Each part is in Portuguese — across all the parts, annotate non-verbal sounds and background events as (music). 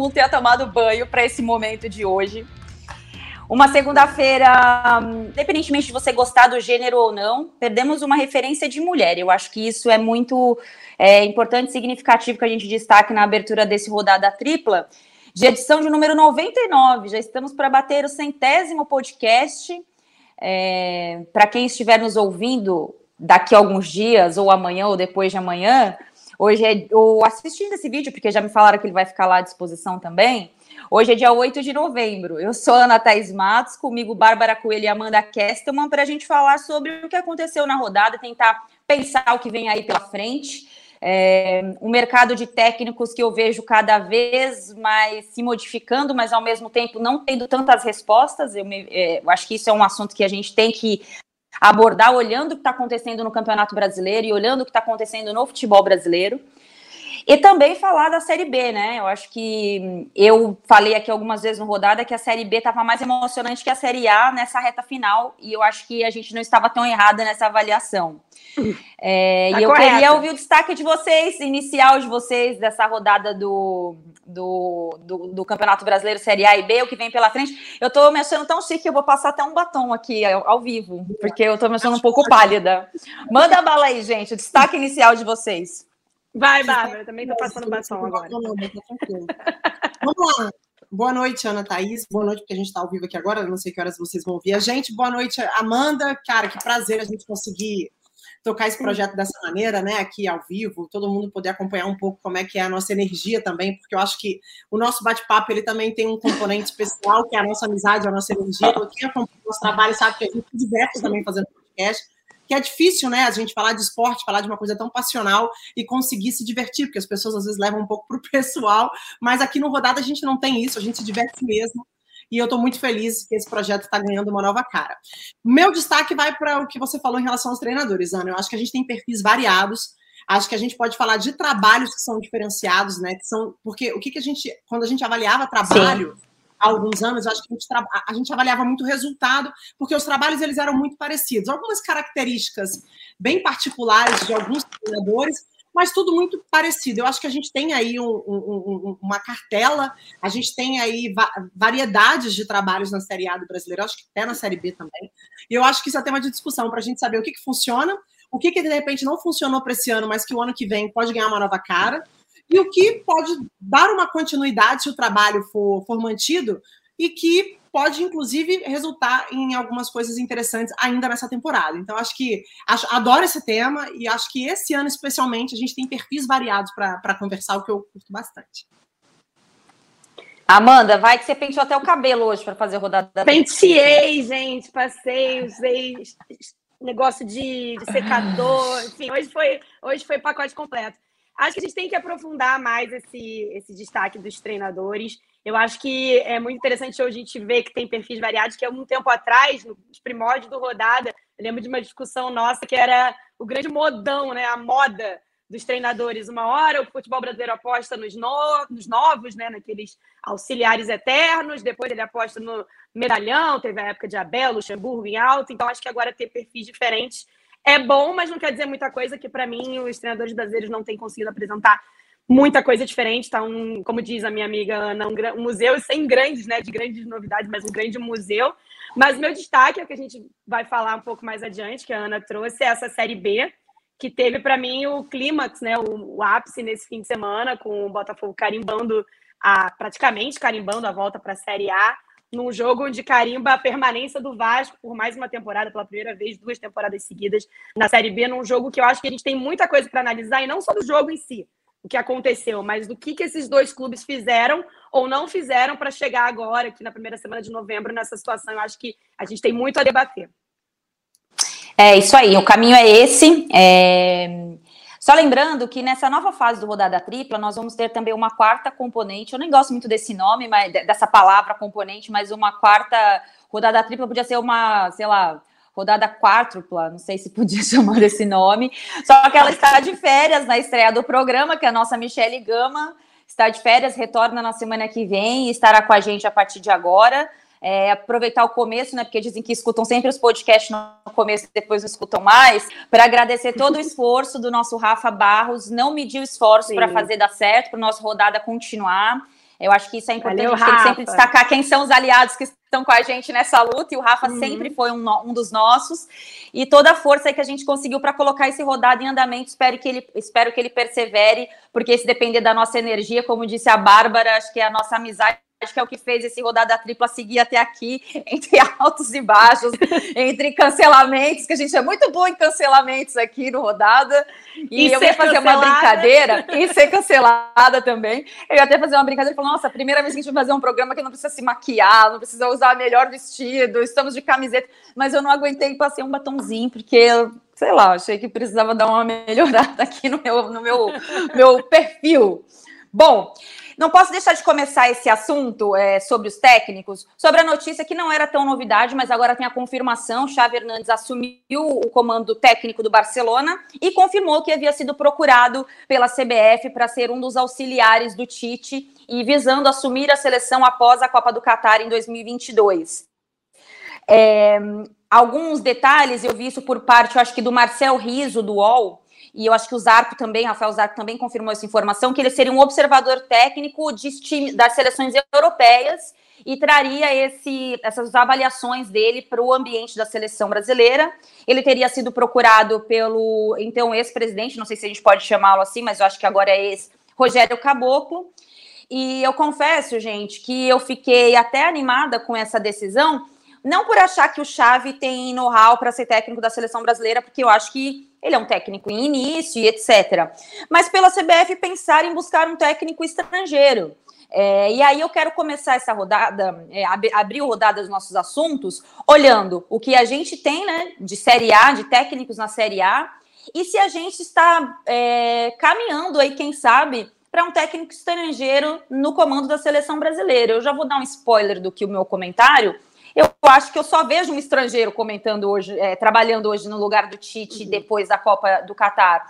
mundo tenha tomado banho para esse momento de hoje. Uma segunda-feira, independentemente de você gostar do gênero ou não, perdemos uma referência de mulher. Eu acho que isso é muito é, importante e significativo que a gente destaque na abertura desse rodada tripla, de edição de número 99. Já estamos para bater o centésimo podcast. É, para quem estiver nos ouvindo daqui a alguns dias, ou amanhã, ou depois de amanhã, hoje é, ou assistindo esse vídeo, porque já me falaram que ele vai ficar lá à disposição também. Hoje é dia 8 de novembro. Eu sou Ana Thaís Matos, comigo Bárbara Coelho e Amanda Kestelman, para a gente falar sobre o que aconteceu na rodada, tentar pensar o que vem aí pela frente. É, um mercado de técnicos que eu vejo cada vez mais se modificando, mas ao mesmo tempo não tendo tantas respostas. Eu, me, é, eu acho que isso é um assunto que a gente tem que abordar olhando o que está acontecendo no Campeonato Brasileiro e olhando o que está acontecendo no futebol brasileiro. E também falar da Série B, né? Eu acho que eu falei aqui algumas vezes no rodada que a Série B estava mais emocionante que a Série A nessa reta final, e eu acho que a gente não estava tão errada nessa avaliação. É, tá e eu correto. queria ouvir o destaque de vocês, inicial de vocês, dessa rodada do, do, do, do, Campeonato Brasileiro Série A e B, o que vem pela frente. Eu tô me achando tão chique que eu vou passar até um batom aqui ao, ao vivo, porque eu tô me achando um pouco pálida. Manda a bala aí, gente, o destaque inicial de vocês. Vai, Bárbara, também tô passando batom agora. Tá (laughs) Vamos lá. Boa noite, Ana Thaís. Boa noite, porque a gente está ao vivo aqui agora. não sei que horas vocês vão ouvir a gente. Boa noite, Amanda. Cara, que prazer a gente conseguir tocar esse projeto dessa maneira, né? Aqui ao vivo, todo mundo poder acompanhar um pouco como é que é a nossa energia também, porque eu acho que o nosso bate-papo ele também tem um componente especial, que é a nossa amizade, a nossa energia. Quem acompanha o nosso trabalho sabe que a gente diverte também fazendo podcast que é difícil, né, a gente falar de esporte, falar de uma coisa tão passional e conseguir se divertir, porque as pessoas às vezes levam um pouco para o (laughs) pessoal, mas aqui no Rodada a gente não tem isso, a gente se diverte mesmo. E eu estou muito feliz que esse projeto está ganhando uma nova cara. Meu destaque vai para o que você falou em relação aos treinadores, Ana. Eu acho que a gente tem perfis variados. Acho que a gente pode falar de trabalhos que são diferenciados, né? Que são porque o que, que a gente, quando a gente avaliava trabalho, Sim há alguns anos, acho que a gente, a gente avaliava muito o resultado, porque os trabalhos eles eram muito parecidos. Algumas características bem particulares de alguns treinadores, mas tudo muito parecido. Eu acho que a gente tem aí um, um, uma cartela, a gente tem aí va variedades de trabalhos na Série A do brasileiro, acho que até na Série B também. E eu acho que isso é tema de discussão para a gente saber o que, que funciona, o que, que de repente não funcionou para esse ano, mas que o ano que vem pode ganhar uma nova cara e o que pode dar uma continuidade se o trabalho for, for mantido e que pode, inclusive, resultar em algumas coisas interessantes ainda nessa temporada. Então, acho que acho, adoro esse tema e acho que esse ano, especialmente, a gente tem perfis variados para conversar, o que eu curto bastante. Amanda, vai que você penteou até o cabelo hoje para fazer rodada. Penteei, gente, passei, usei negócio de, de secador, enfim, hoje foi, hoje foi pacote completo. Acho que a gente tem que aprofundar mais esse, esse destaque dos treinadores. Eu acho que é muito interessante hoje a gente ver que tem perfis variados, que há um tempo atrás, nos primórdios do Rodada, eu lembro de uma discussão nossa que era o grande modão, né? a moda dos treinadores. Uma hora o futebol brasileiro aposta nos, no, nos novos, né? naqueles auxiliares eternos, depois ele aposta no medalhão, teve a época de Abel, Luxemburgo em alto, então acho que agora ter perfis diferentes é bom, mas não quer dizer muita coisa, que para mim os treinadores brasileiros não têm conseguido apresentar muita coisa diferente. Tá um, como diz a minha amiga Ana, um, um museu sem grandes, né, de grandes novidades, mas um grande museu. Mas meu destaque é o que a gente vai falar um pouco mais adiante, que a Ana trouxe, é essa série B, que teve para mim o clímax, né, o, o, ápice nesse fim de semana, com o Botafogo carimbando a praticamente carimbando a volta para a Série A num jogo onde carimba a permanência do Vasco por mais uma temporada, pela primeira vez, duas temporadas seguidas na Série B, num jogo que eu acho que a gente tem muita coisa para analisar, e não só do jogo em si, o que aconteceu, mas do que, que esses dois clubes fizeram ou não fizeram para chegar agora, aqui na primeira semana de novembro, nessa situação. Eu acho que a gente tem muito a debater. É isso aí, o caminho é esse. É... Só lembrando que nessa nova fase do rodada tripla, nós vamos ter também uma quarta componente. Eu nem gosto muito desse nome, mas dessa palavra componente, mas uma quarta rodada tripla podia ser uma, sei lá, rodada quádrupla, não sei se podia (laughs) chamar desse nome. Só que ela está de férias na estreia do programa, que é a nossa Michele Gama está de férias, retorna na semana que vem e estará com a gente a partir de agora é, aproveitar o começo, né? Porque dizem que escutam sempre os podcasts no começo e depois não escutam mais, para agradecer todo o (laughs) esforço do nosso Rafa Barros, não mediu esforço para fazer dar certo, para nossa rodada continuar. Eu acho que isso é importante, Valeu, a gente tem que sempre destacar quem são os aliados que estão com a gente nessa luta, e o Rafa uhum. sempre foi um, um, dos nossos, e toda a força que a gente conseguiu para colocar esse rodado em andamento, espero que, ele, espero que ele persevere, porque se depender da nossa energia, como disse a Bárbara, acho que a nossa amizade acho que é o que fez esse rodada tripla seguir até aqui, (laughs) entre altos e baixos, entre cancelamentos, que a gente é muito bom em cancelamentos aqui no rodada. E, e eu ia fazer cancelada. uma brincadeira e ser cancelada também. Eu ia até fazer uma brincadeira e falar: nossa, primeira vez que a gente vai fazer um programa que não precisa se maquiar, não precisa usar melhor vestido, estamos de camiseta. Mas eu não aguentei e passei um batomzinho, porque sei lá, achei que precisava dar uma melhorada aqui no meu, no meu, meu perfil. Bom, não posso deixar de começar esse assunto é, sobre os técnicos, sobre a notícia que não era tão novidade, mas agora tem a confirmação. Xavi Hernandes assumiu o comando técnico do Barcelona e confirmou que havia sido procurado pela CBF para ser um dos auxiliares do Tite e visando assumir a seleção após a Copa do Catar em 2022. É, alguns detalhes, eu vi isso por parte, eu acho que do Marcel Riso, do UOL, e eu acho que o Zarco também, Rafael Zarco também confirmou essa informação, que ele seria um observador técnico de, das seleções europeias e traria esse, essas avaliações dele para o ambiente da seleção brasileira. Ele teria sido procurado pelo então ex-presidente, não sei se a gente pode chamá-lo assim, mas eu acho que agora é ex Rogério Caboclo. E eu confesso, gente, que eu fiquei até animada com essa decisão, não por achar que o Xavi tem know-how para ser técnico da seleção brasileira, porque eu acho que ele é um técnico em início e etc. Mas pela CBF pensar em buscar um técnico estrangeiro. É, e aí eu quero começar essa rodada, é, ab abrir rodada dos nossos assuntos, olhando o que a gente tem né, de Série A, de técnicos na Série A, e se a gente está é, caminhando aí, quem sabe, para um técnico estrangeiro no comando da seleção brasileira. Eu já vou dar um spoiler do que o meu comentário, eu acho que eu só vejo um estrangeiro comentando hoje, é, trabalhando hoje no lugar do Tite uhum. depois da Copa do Catar.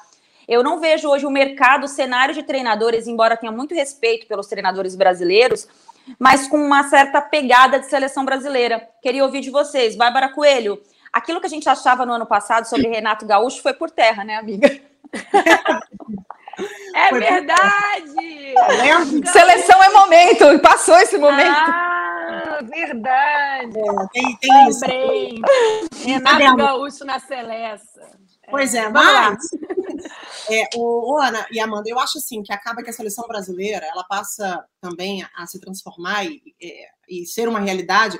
Eu não vejo hoje o mercado, o cenário de treinadores, embora tenha muito respeito pelos treinadores brasileiros, mas com uma certa pegada de seleção brasileira. Queria ouvir de vocês, Bárbara Coelho. Aquilo que a gente achava no ano passado sobre Renato Gaúcho foi por terra, né, amiga? (laughs) É foi verdade! Seleção é momento, passou esse momento. Ah, verdade. É, tem, tem Lembrei. isso. Renato Gaúcho na Celeste. Pois é, mas é, o, o, Ana e Amanda, eu acho assim que acaba que a seleção brasileira ela passa também a, a se transformar e, é, e, ser uma realidade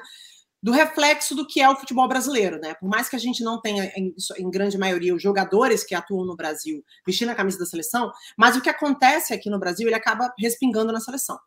do reflexo do que é o futebol brasileiro, né? Por mais que a gente não tenha, em, em, grande maioria, os jogadores que atuam no Brasil vestindo a camisa da seleção, mas o que acontece aqui no Brasil, ele acaba respingando na seleção.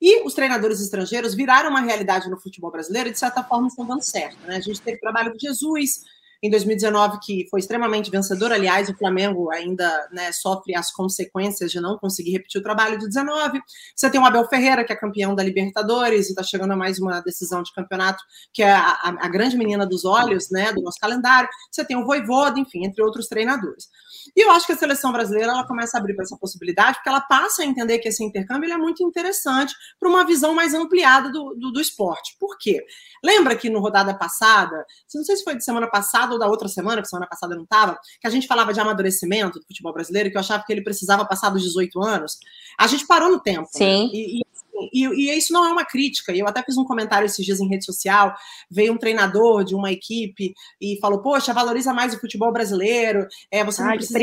E os treinadores estrangeiros viraram uma realidade no futebol brasileiro e, de certa forma, estão dando certo. Né? A gente teve o trabalho do Jesus em 2019, que foi extremamente vencedor. Aliás, o Flamengo ainda né, sofre as consequências de não conseguir repetir o trabalho de 19. Você tem o Abel Ferreira, que é campeão da Libertadores e está chegando a mais uma decisão de campeonato, que é a, a, grande menina dos olhos né, do nosso calendário. Você tem o Voivoda, enfim, entre outros treinadores. E eu acho que a seleção brasileira ela começa a abrir para essa possibilidade, porque ela passa a entender que esse intercâmbio é muito interessante para uma visão mais ampliada do, do, do, esporte. Por quê? Lembra que no rodada passada, não sei se foi de semana passada ou da outra semana, porque semana passada não estava, que a gente falava de amadurecimento do futebol brasileiro, que eu achava que ele precisava passar dos 18 anos. A gente parou no tempo. Né? Sim. Né? E, e e, e, isso não é uma crítica. Eu até fiz um comentário esses dias em rede social. Veio um treinador de uma equipe e falou: Poxa, valoriza mais o futebol brasileiro. É, você não Ai, precisa.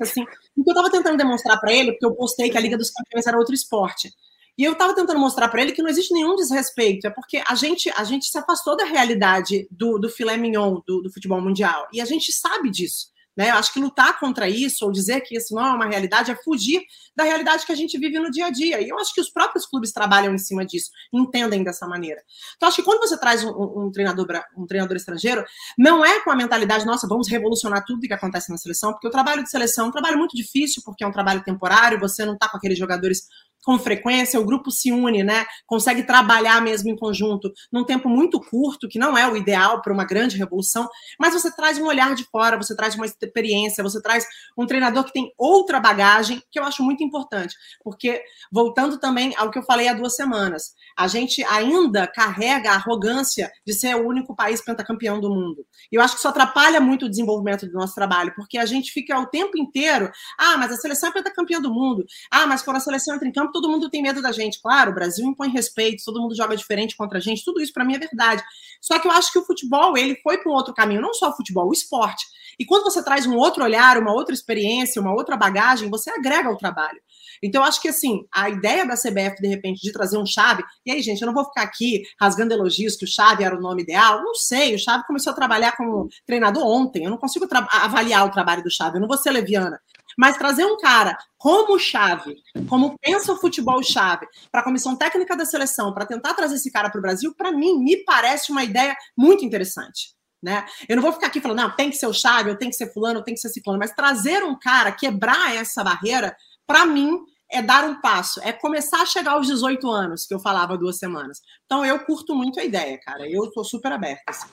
Assim. O que eu estava tentando demonstrar para ele, porque eu postei que a Liga dos Campeões era outro esporte. E eu estava tentando mostrar para ele que não existe nenhum desrespeito, é porque a gente, a gente se afastou da realidade do, do filé mignon do, do futebol mundial. E a gente sabe disso. Né? Eu acho que lutar contra isso, ou dizer que isso não é uma realidade, é fugir da realidade que a gente vive no dia a dia. E eu acho que os próprios clubes trabalham em cima disso, entendem dessa maneira. Então, acho que quando você traz um, um treinador, um treinador estrangeiro, não é com a mentalidade, nossa, vamos revolucionar tudo que acontece na seleção, porque o trabalho de seleção é um trabalho muito difícil, porque é um trabalho temporário, você não está com aqueles jogadores com frequência, o grupo se une, né? Consegue trabalhar mesmo em conjunto num tempo muito curto, que não é o ideal para uma grande revolução, mas você traz um olhar de fora, você traz uma experiência, você traz um treinador que tem outra bagagem, que eu acho muito importante, porque voltando também ao que eu falei há duas semanas, a gente ainda carrega a arrogância de ser o único país pentacampeão do mundo. Eu acho que isso atrapalha muito o desenvolvimento do nosso trabalho, porque a gente fica o tempo inteiro, ah, mas a seleção é pentacampeã do mundo, ah, mas quando a seleção entra em campo, todo mundo tem medo da gente. Claro, o Brasil impõe respeito, todo mundo joga diferente contra a gente, tudo isso para mim é verdade. Só que eu acho que o futebol, ele foi para um outro caminho, não só o futebol, o esporte. E quando você traz um outro olhar, uma outra experiência, uma outra bagagem, você agrega ao trabalho. Então, eu acho que assim, a ideia da CBF, de repente, de trazer um chave, e aí, gente, eu não vou ficar aqui rasgando elogios que o Chave era o nome ideal. Não sei, o Chave começou a trabalhar como treinador ontem. Eu não consigo avaliar o trabalho do Chave, eu não vou ser leviana. Mas trazer um cara como chave, como pensa o futebol chave, para a comissão técnica da seleção, para tentar trazer esse cara para o Brasil, para mim, me parece uma ideia muito interessante. Né? Eu não vou ficar aqui falando, não, tem que ser o chave, eu tenho que ser fulano, eu tenho que ser ciclano, mas trazer um cara, quebrar essa barreira, para mim, é dar um passo, é começar a chegar aos 18 anos, que eu falava duas semanas. Então, eu curto muito a ideia, cara. Eu estou super aberta. Assim.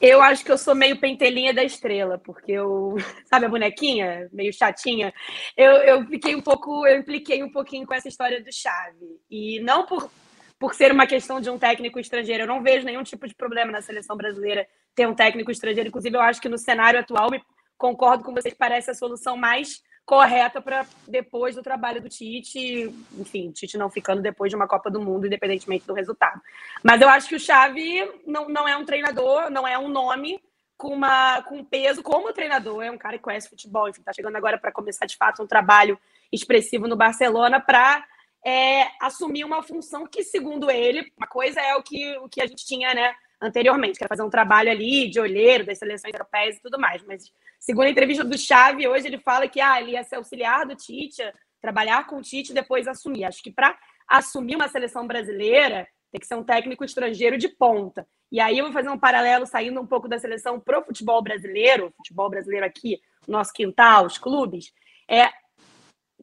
Eu acho que eu sou meio pentelinha da estrela, porque eu, (laughs) sabe a bonequinha, meio chatinha, eu, eu fiquei um pouco, eu impliquei um pouquinho com essa história do Chave. E não por, por ser uma questão de um técnico estrangeiro, eu não vejo nenhum tipo de problema na seleção brasileira ter um técnico estrangeiro. Inclusive, eu acho que no cenário atual, concordo com vocês, parece a solução mais correta para depois do trabalho do Tite, enfim, Tite não ficando depois de uma Copa do Mundo, independentemente do resultado. Mas eu acho que o Xavi não, não é um treinador, não é um nome com, uma, com peso como treinador, é um cara que conhece futebol, enfim, está chegando agora para começar de fato um trabalho expressivo no Barcelona para é, assumir uma função que, segundo ele, uma coisa é o que, o que a gente tinha, né, anteriormente, que era fazer um trabalho ali de olheiro das seleções europeias e tudo mais, mas Segundo a entrevista do Xavi, hoje ele fala que ah, ele ia ser auxiliar do Tite, trabalhar com o Tite e depois assumir. Acho que para assumir uma seleção brasileira, tem que ser um técnico estrangeiro de ponta. E aí eu vou fazer um paralelo saindo um pouco da seleção pro futebol brasileiro, futebol brasileiro aqui, nosso quintal, os clubes. É,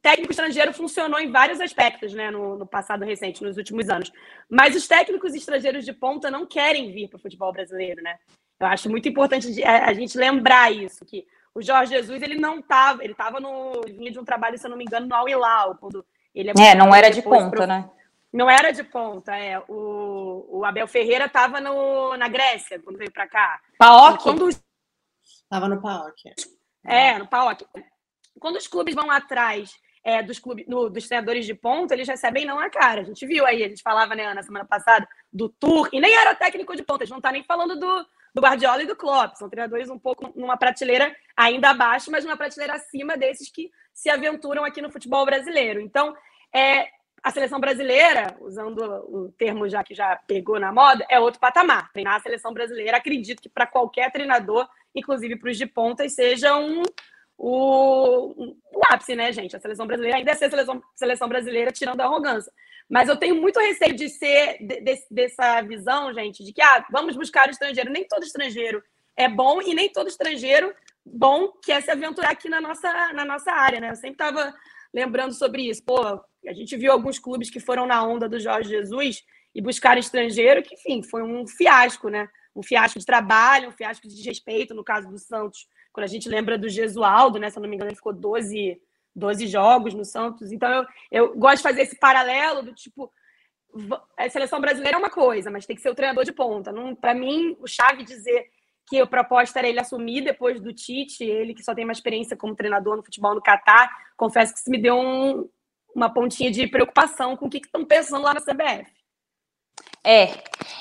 técnico estrangeiro funcionou em vários aspectos, né, no, no, passado recente, nos últimos anos. Mas os técnicos estrangeiros de ponta não querem vir para o futebol brasileiro, né? Eu acho muito importante a gente lembrar isso, que o Jorge Jesus, ele não estava, ele estava no, vinha de um trabalho, se eu não me engano, no Al Hilal, quando ele É, é não era de ponta, pro... né? Não era de ponta, é. O, o Abel Ferreira estava na Grécia, quando veio para cá. Paok? Quando... Tava no Paok. É, no Paok. Quando os clubes vão atrás é, dos, clubes, no, dos treinadores de ponta, eles recebem não a cara. A gente viu aí, a gente falava, né, na semana passada, do Tour, e nem era técnico de ponta, a gente não está nem falando do, do Guardiola e do Klopp. São treinadores um pouco numa prateleira ainda abaixo, mas numa prateleira acima desses que se aventuram aqui no futebol brasileiro. Então, é, a seleção brasileira, usando o termo já que já pegou na moda, é outro patamar. Treinar a seleção brasileira, acredito que para qualquer treinador, inclusive para os de pontas, seja um, o, ápice, né, gente? A seleção brasileira ainda é ser seleção, seleção brasileira tirando a arrogância. Mas eu tenho muito receio de ser de, de, dessa visão, gente, de que ah, vamos buscar o estrangeiro. Nem todo estrangeiro é bom e nem todo estrangeiro bom quer se aventurar aqui na nossa, na nossa área, né? Eu sempre estava lembrando sobre isso. Pô, a gente viu alguns clubes que foram na onda do Jorge Jesus e buscaram estrangeiro, que, enfim, foi um fiasco, né? Um fiasco de trabalho, um fiasco de desrespeito, no caso do Santos, quando a gente lembra do Gesualdo, né? Se eu não me engano, ele ficou 12 12 jogos no Santos. Então, eu, eu gosto de fazer esse paralelo do tipo. A seleção brasileira é uma coisa, mas tem que ser o treinador de ponta. Para mim, o chave dizer que a proposta era ele assumir depois do Tite, ele que só tem uma experiência como treinador no futebol no Catar, confesso que isso me deu um, uma pontinha de preocupação com o que estão pensando lá na CBF. É,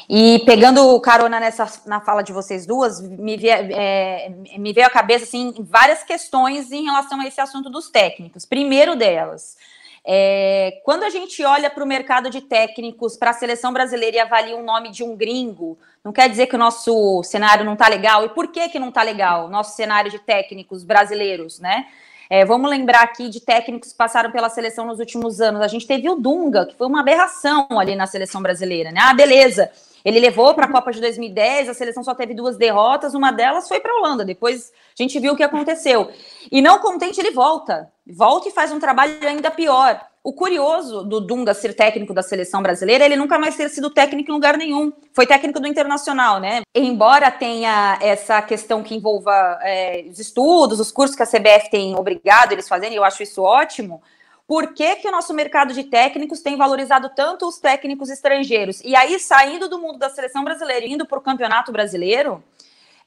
e pegando carona nessa na fala de vocês duas, me, é, me veio à cabeça assim, várias questões em relação a esse assunto dos técnicos. Primeiro delas, é, quando a gente olha para o mercado de técnicos para a seleção brasileira e avalia o nome de um gringo, não quer dizer que o nosso cenário não está legal. E por que, que não está legal? Nosso cenário de técnicos brasileiros, né? É, vamos lembrar aqui de técnicos que passaram pela seleção nos últimos anos. A gente teve o Dunga, que foi uma aberração ali na seleção brasileira, né? Ah, beleza. Ele levou para a Copa de 2010, a seleção só teve duas derrotas, uma delas foi para a Holanda. Depois a gente viu o que aconteceu. E não contente, ele volta. Volta e faz um trabalho ainda pior. O curioso do Dunga ser técnico da seleção brasileira, ele nunca mais ter sido técnico em lugar nenhum. Foi técnico do Internacional, né? Embora tenha essa questão que envolva é, os estudos, os cursos que a CBF tem obrigado eles fazerem, eu acho isso ótimo. Por que, que o nosso mercado de técnicos tem valorizado tanto os técnicos estrangeiros? E aí, saindo do mundo da seleção brasileira, indo para o campeonato brasileiro,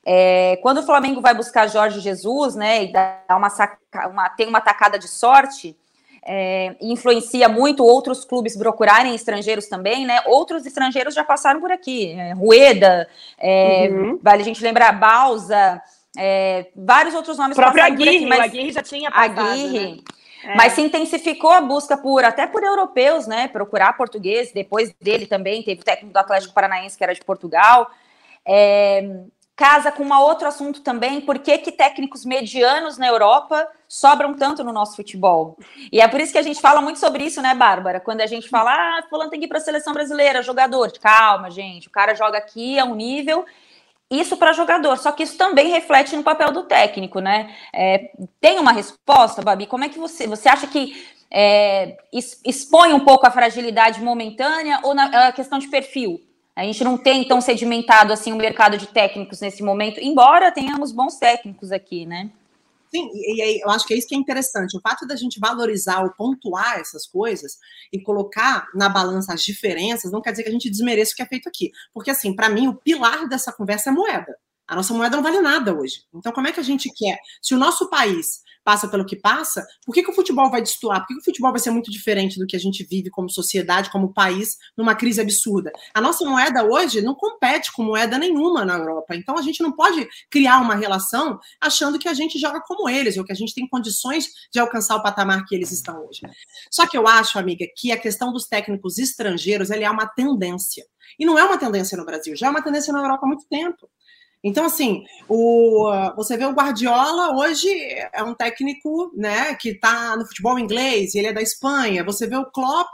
é, quando o Flamengo vai buscar Jorge Jesus, né, e dá uma, uma, tem uma tacada de sorte, é, influencia muito outros clubes procurarem estrangeiros também, né? Outros estrangeiros já passaram por aqui, é, Rueda, é, uhum. vale a gente lembrar Balsa, é, vários outros nomes o próprio Aguirre, aqui, mas Aguirre já tinha passado, Aguirre, né? É. Mas se intensificou a busca por, até por europeus, né? Procurar português. Depois dele também teve o técnico do Atlético Paranaense, que era de Portugal. É, casa com um outro assunto também, por que, que técnicos medianos na Europa sobram tanto no nosso futebol? E é por isso que a gente fala muito sobre isso, né, Bárbara? Quando a gente fala, ah, fulano tem que ir para a seleção brasileira, jogador. Calma, gente, o cara joga aqui a um nível isso para jogador, só que isso também reflete no papel do técnico, né? É, tem uma resposta, Babi? Como é que você, você acha que é, expõe um pouco a fragilidade momentânea ou na a questão de perfil? A gente não tem tão sedimentado assim o mercado de técnicos nesse momento, embora tenhamos bons técnicos aqui, né? Sim, e, e eu acho que é isso que é interessante. O fato da gente valorizar ou pontuar essas coisas e colocar na balança as diferenças não quer dizer que a gente desmereça o que é feito aqui. Porque, assim, para mim, o pilar dessa conversa é moeda. A nossa moeda não vale nada hoje. Então, como é que a gente quer? Se o nosso país passa pelo que passa, por que, que o futebol vai destoar? Por que, que, o futebol vai ser muito diferente do que a gente vive como sociedade, como país, numa crise absurda? A nossa moeda hoje não compete com moeda nenhuma na Europa. Então a gente não pode criar uma relação achando que a gente joga como eles, ou que a gente tem condições de alcançar o patamar que eles estão hoje. Só que eu acho, amiga, que a questão dos técnicos estrangeiros é uma tendência. E não é uma tendência no Brasil, já é uma tendência na Europa há muito tempo. Então, assim, o, você vê o Guardiola hoje é um técnico né, que está no futebol inglês, ele é da Espanha. Você vê o Klopp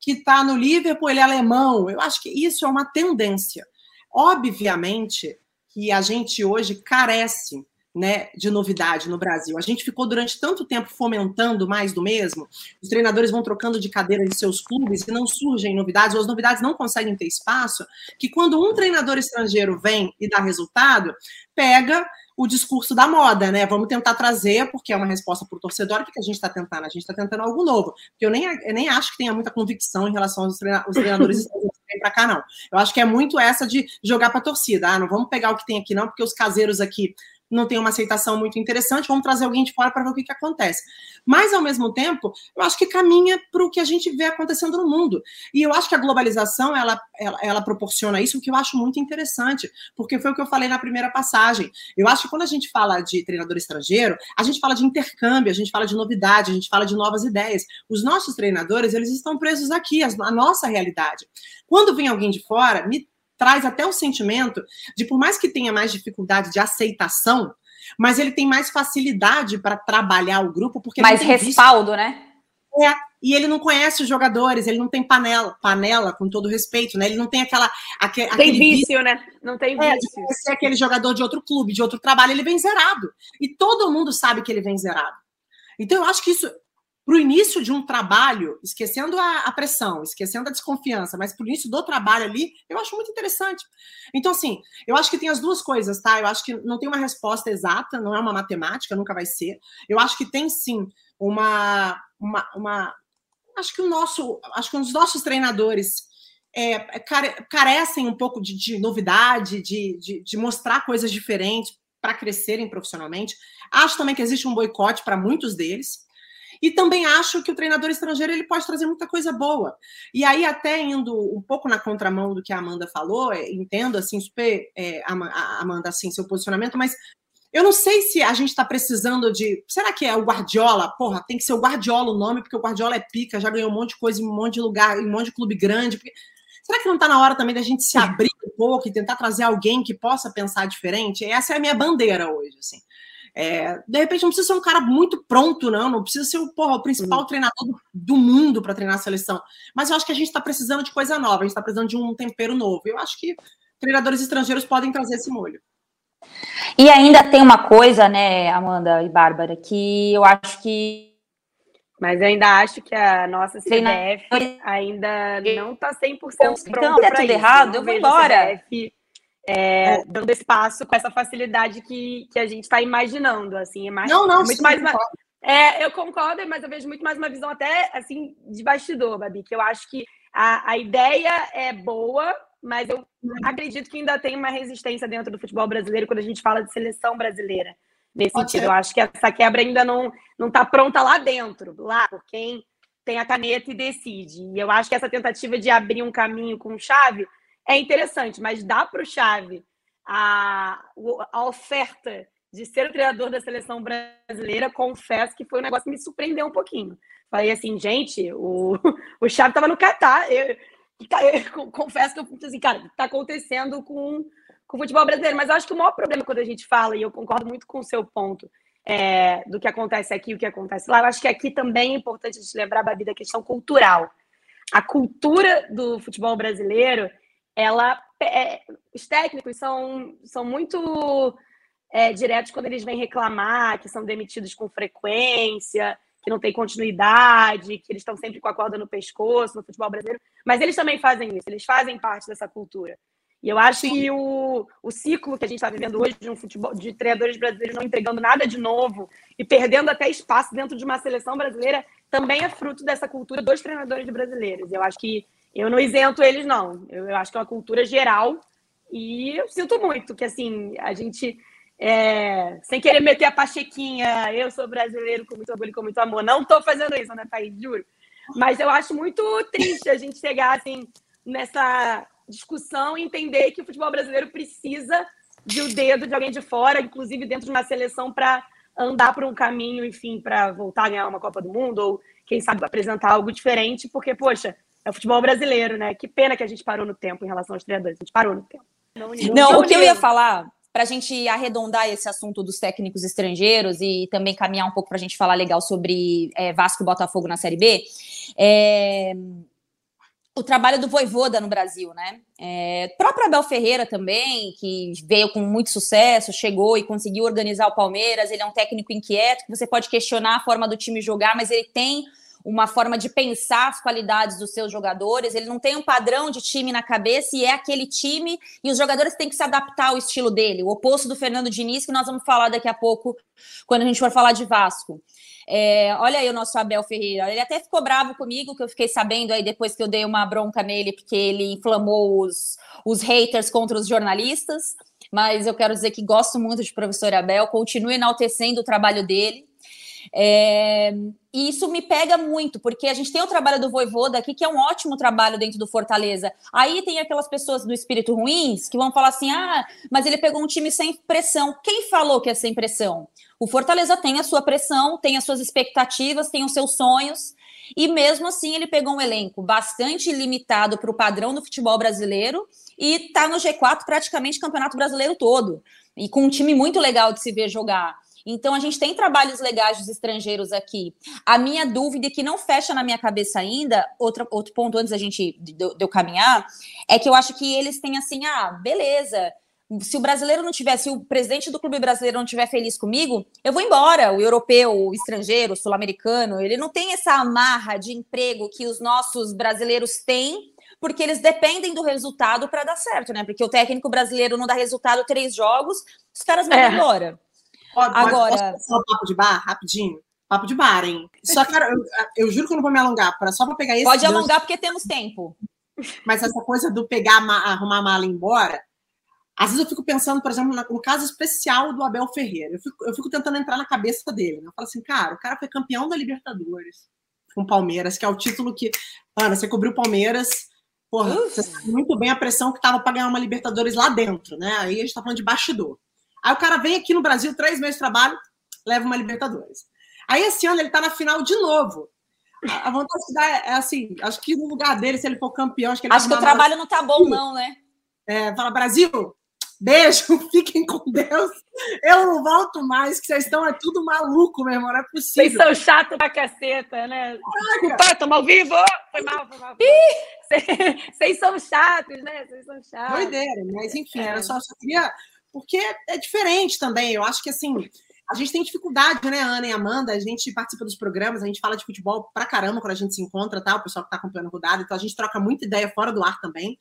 que está no Liverpool, ele é alemão. Eu acho que isso é uma tendência. Obviamente que a gente hoje carece né, de novidade no Brasil. A gente ficou durante tanto tempo fomentando mais do mesmo, os treinadores vão trocando de cadeira em seus clubes e não surgem novidades, ou as novidades não conseguem ter espaço, que quando um treinador estrangeiro vem e dá resultado, pega o discurso da moda, né? Vamos tentar trazer, porque é uma resposta para o torcedor, o que a gente está tentando? A gente está tentando algo novo. Eu nem, eu nem acho que tenha muita convicção em relação aos treinadores que vêm para cá, não. Eu acho que é muito essa de jogar para a torcida. Ah, não vamos pegar o que tem aqui, não, porque os caseiros aqui não tem uma aceitação muito interessante, vamos trazer alguém de fora para ver o que, que acontece. Mas, ao mesmo tempo, eu acho que caminha para o que a gente vê acontecendo no mundo. E eu acho que a globalização, ela, ela, ela, proporciona isso, o que eu acho muito interessante, porque foi o que eu falei na primeira passagem. Eu acho que quando a gente fala de treinador estrangeiro, a gente fala de intercâmbio, a gente fala de novidade, a gente fala de novas ideias. Os nossos treinadores, eles estão presos aqui, a nossa realidade. Quando vem alguém de fora, me traz até o sentimento de, por mais que tenha mais dificuldade de aceitação, mas ele tem mais facilidade para trabalhar o grupo, porque mais respaldo, visto. né? É, e ele não conhece os jogadores, ele não tem panela, panela, com todo respeito, né? Ele não tem aquela. Aquele, tem vício, vício, né? Não tem vício. É, ser aquele jogador de outro clube, de outro trabalho, ele vem zerado. E todo mundo sabe que ele vem zerado. Então, eu acho que isso, para o início de um trabalho, esquecendo a, a, pressão, esquecendo a desconfiança, mas para o início do trabalho ali, eu acho muito interessante. Então, assim, eu acho que tem as duas coisas, tá? Eu acho que não tem uma resposta exata, não é uma matemática, nunca vai ser. Eu acho que tem sim uma. uma, uma acho que o nosso. Acho que os nossos treinadores. É, carecem um pouco de, de novidade, de, de, de mostrar coisas diferentes para crescerem profissionalmente. Acho também que existe um boicote para muitos deles. E também acho que o treinador estrangeiro ele pode trazer muita coisa boa. E aí, até indo um pouco na contramão do que a Amanda falou, é, entendo assim, super, é, Amanda, assim, seu posicionamento, mas eu não sei se a gente está precisando de. Será que é o Guardiola? Porra, tem que ser o Guardiola o nome, porque o Guardiola é pica, já ganhou um monte de coisa em um monte de lugar, em um monte de clube grande. Porque... Será que não está na hora também da gente se abrir um pouco e tentar trazer alguém que possa pensar diferente? Essa é a minha bandeira hoje, assim. É, de repente não precisa ser um cara muito pronto, não, não precisa ser o, porra, o principal uhum. treinador do, do mundo para treinar a seleção. Mas eu acho que a gente está precisando de coisa nova, a gente está precisando de um tempero novo. Eu acho que treinadores estrangeiros podem trazer esse molho. E ainda tem uma coisa, né, Amanda e Bárbara, que eu acho que. Mas eu ainda acho que a nossa CBF ainda não está 100% pronta. Então, é tudo isso. errado, eu, eu vou embora. CBF é, dando espaço com essa facilidade que, que a gente está imaginando, assim, é mais, não, não, é muito sim, mais uma, é, eu concordo, mas eu vejo muito mais uma visão até assim de bastidor, Babi, que eu acho que a, a ideia é boa, mas eu acredito que ainda tem uma resistência dentro do futebol brasileiro quando a gente fala de seleção brasileira. nesse Pode sentido. Ser. Eu acho que essa quebra ainda não não está pronta lá dentro, lá por quem tem a caneta e decide. E eu acho que essa tentativa de abrir um caminho com chave é interessante, mas dá para o chave a, a oferta de ser o treinador da seleção brasileira, confesso que foi um negócio que me surpreendeu um pouquinho. Falei assim, gente, o, (laughs) o Chave estava no Catar. Eu, eu, (laughs) confesso que eu fiz assim, cara, está acontecendo com, com o futebol brasileiro. Mas eu acho que o maior problema quando a gente fala, e eu concordo muito com o seu ponto, é, do que acontece aqui e o que acontece lá, eu acho que aqui também é importante a gente lembrar, Babi, da questão cultural. A cultura do futebol brasileiro, ela. É, os técnicos são, são muito é, diretos quando eles vêm reclamar, que são demitidos com frequência, que não tem continuidade, que eles estão sempre com a corda no pescoço no futebol brasileiro. Mas eles também fazem isso, eles fazem parte dessa cultura. E eu acho que o, o ciclo que a gente está vivendo hoje de um futebol de treinadores brasileiros não entregando nada de novo e perdendo até espaço dentro de uma seleção brasileira também é fruto dessa cultura dos treinadores brasileiros. Eu acho que eu não isento eles, não. Eu, eu acho que é uma cultura geral e eu sinto muito que assim a gente é, sem querer meter a pachequinha, eu sou brasileiro com muito orgulho e com muito amor. Não estou fazendo isso, né, Thaís? Juro. Mas eu acho muito triste a gente chegar assim nessa discussão e entender que o futebol brasileiro precisa de o um dedo de alguém de fora, inclusive dentro de uma seleção, para andar por um caminho, enfim, para voltar a ganhar uma Copa do Mundo ou, quem sabe, apresentar algo diferente, porque, poxa, é o futebol brasileiro, né? Que pena que a gente parou no tempo em relação aos treinadores. A gente parou no tempo. Não, não o que eu ia falar para a gente arredondar esse assunto dos técnicos estrangeiros e também caminhar um pouco para a gente falar legal sobre é, Vasco e Botafogo na Série B, é, o trabalho do Voivoda no Brasil, né? É, próprio Abel Ferreira também, que veio com muito sucesso, chegou e conseguiu organizar o Palmeiras. Ele é um técnico inquieto, que você pode questionar a forma do time jogar, mas ele tem uma forma de pensar as qualidades dos seus jogadores. Ele não tem um padrão de time na cabeça e é aquele time e os jogadores têm que se adaptar ao estilo dele. O oposto do Fernando Diniz, que nós vamos falar daqui a pouco quando a gente for falar de Vasco. É, olha aí o nosso Abel Ferreira. Ele até ficou bravo comigo, que eu fiquei sabendo aí depois que eu dei uma bronca nele, porque ele inflamou os, os haters contra os jornalistas. Mas eu quero dizer que gosto muito de professor Abel, continue enaltecendo o trabalho dele. É, e isso me pega muito, porque a gente tem o trabalho do Voivoda aqui, que é um ótimo trabalho dentro do Fortaleza. Aí tem aquelas pessoas do espírito ruins que vão falar assim: ah, mas ele pegou um time sem pressão. Quem falou que é sem pressão? O Fortaleza tem a sua pressão, tem as suas expectativas, tem os seus sonhos. E mesmo assim, ele pegou um elenco bastante limitado para o padrão do futebol brasileiro e está no G4 praticamente campeonato brasileiro todo. E com um time muito legal de se ver jogar. Então, a gente tem trabalhos legais dos estrangeiros aqui. A minha dúvida, que não fecha na minha cabeça ainda, outro, outro ponto antes da gente de, de eu caminhar, é que eu acho que eles têm assim, ah, beleza. Se o brasileiro não tiver, se o presidente do clube brasileiro não estiver feliz comigo, eu vou embora. O europeu, o estrangeiro, o sul-americano, ele não tem essa amarra de emprego que os nossos brasileiros têm porque eles dependem do resultado para dar certo, né? Porque o técnico brasileiro não dá resultado três jogos, os caras vão é. embora. Pode, Agora. Posso um papo de bar, rapidinho? Papo de bar, hein? Só que eu, eu juro que eu não vou me alongar, pra, só para pegar esse. Pode alongar porque temos tempo. Mas essa coisa do pegar, arrumar a mala e ir embora, às vezes eu fico pensando, por exemplo, no caso especial do Abel Ferreira. Eu fico, eu fico tentando entrar na cabeça dele. Né? Eu falo assim, cara, o cara foi campeão da Libertadores com o Palmeiras, que é o título que. Ana, você cobriu o Palmeiras. Porra, você sabe muito bem a pressão que tava para ganhar uma Libertadores lá dentro, né? Aí a gente tá falando de bastidor. Aí o cara vem aqui no Brasil, três meses de trabalho, leva uma Libertadores. Aí esse ano ele tá na final de novo. A vontade que dá é, é assim, acho que no lugar dele, se ele for campeão, acho que ele Acho que o trabalho não tá bom, não, né? É, fala, Brasil, beijo, (laughs) fiquem com Deus. Eu não volto mais, que vocês estão é tudo maluco, meu irmão, não é possível. Vocês são chatos pra caceta, né? Desculpa, estamos ao vivo! Foi mal, foi mal. (laughs) Vocês são chatos, né? Vocês são chatos. Doideira, mas enfim, é. eu só, só queria porque é diferente também. Eu acho que assim, a gente tem dificuldade, né, Ana e Amanda? A gente participa dos programas, a gente fala de futebol pra caramba quando a gente se encontra, tá? O pessoal que tá acompanhando o rodado, então a gente troca muita ideia fora do ar também.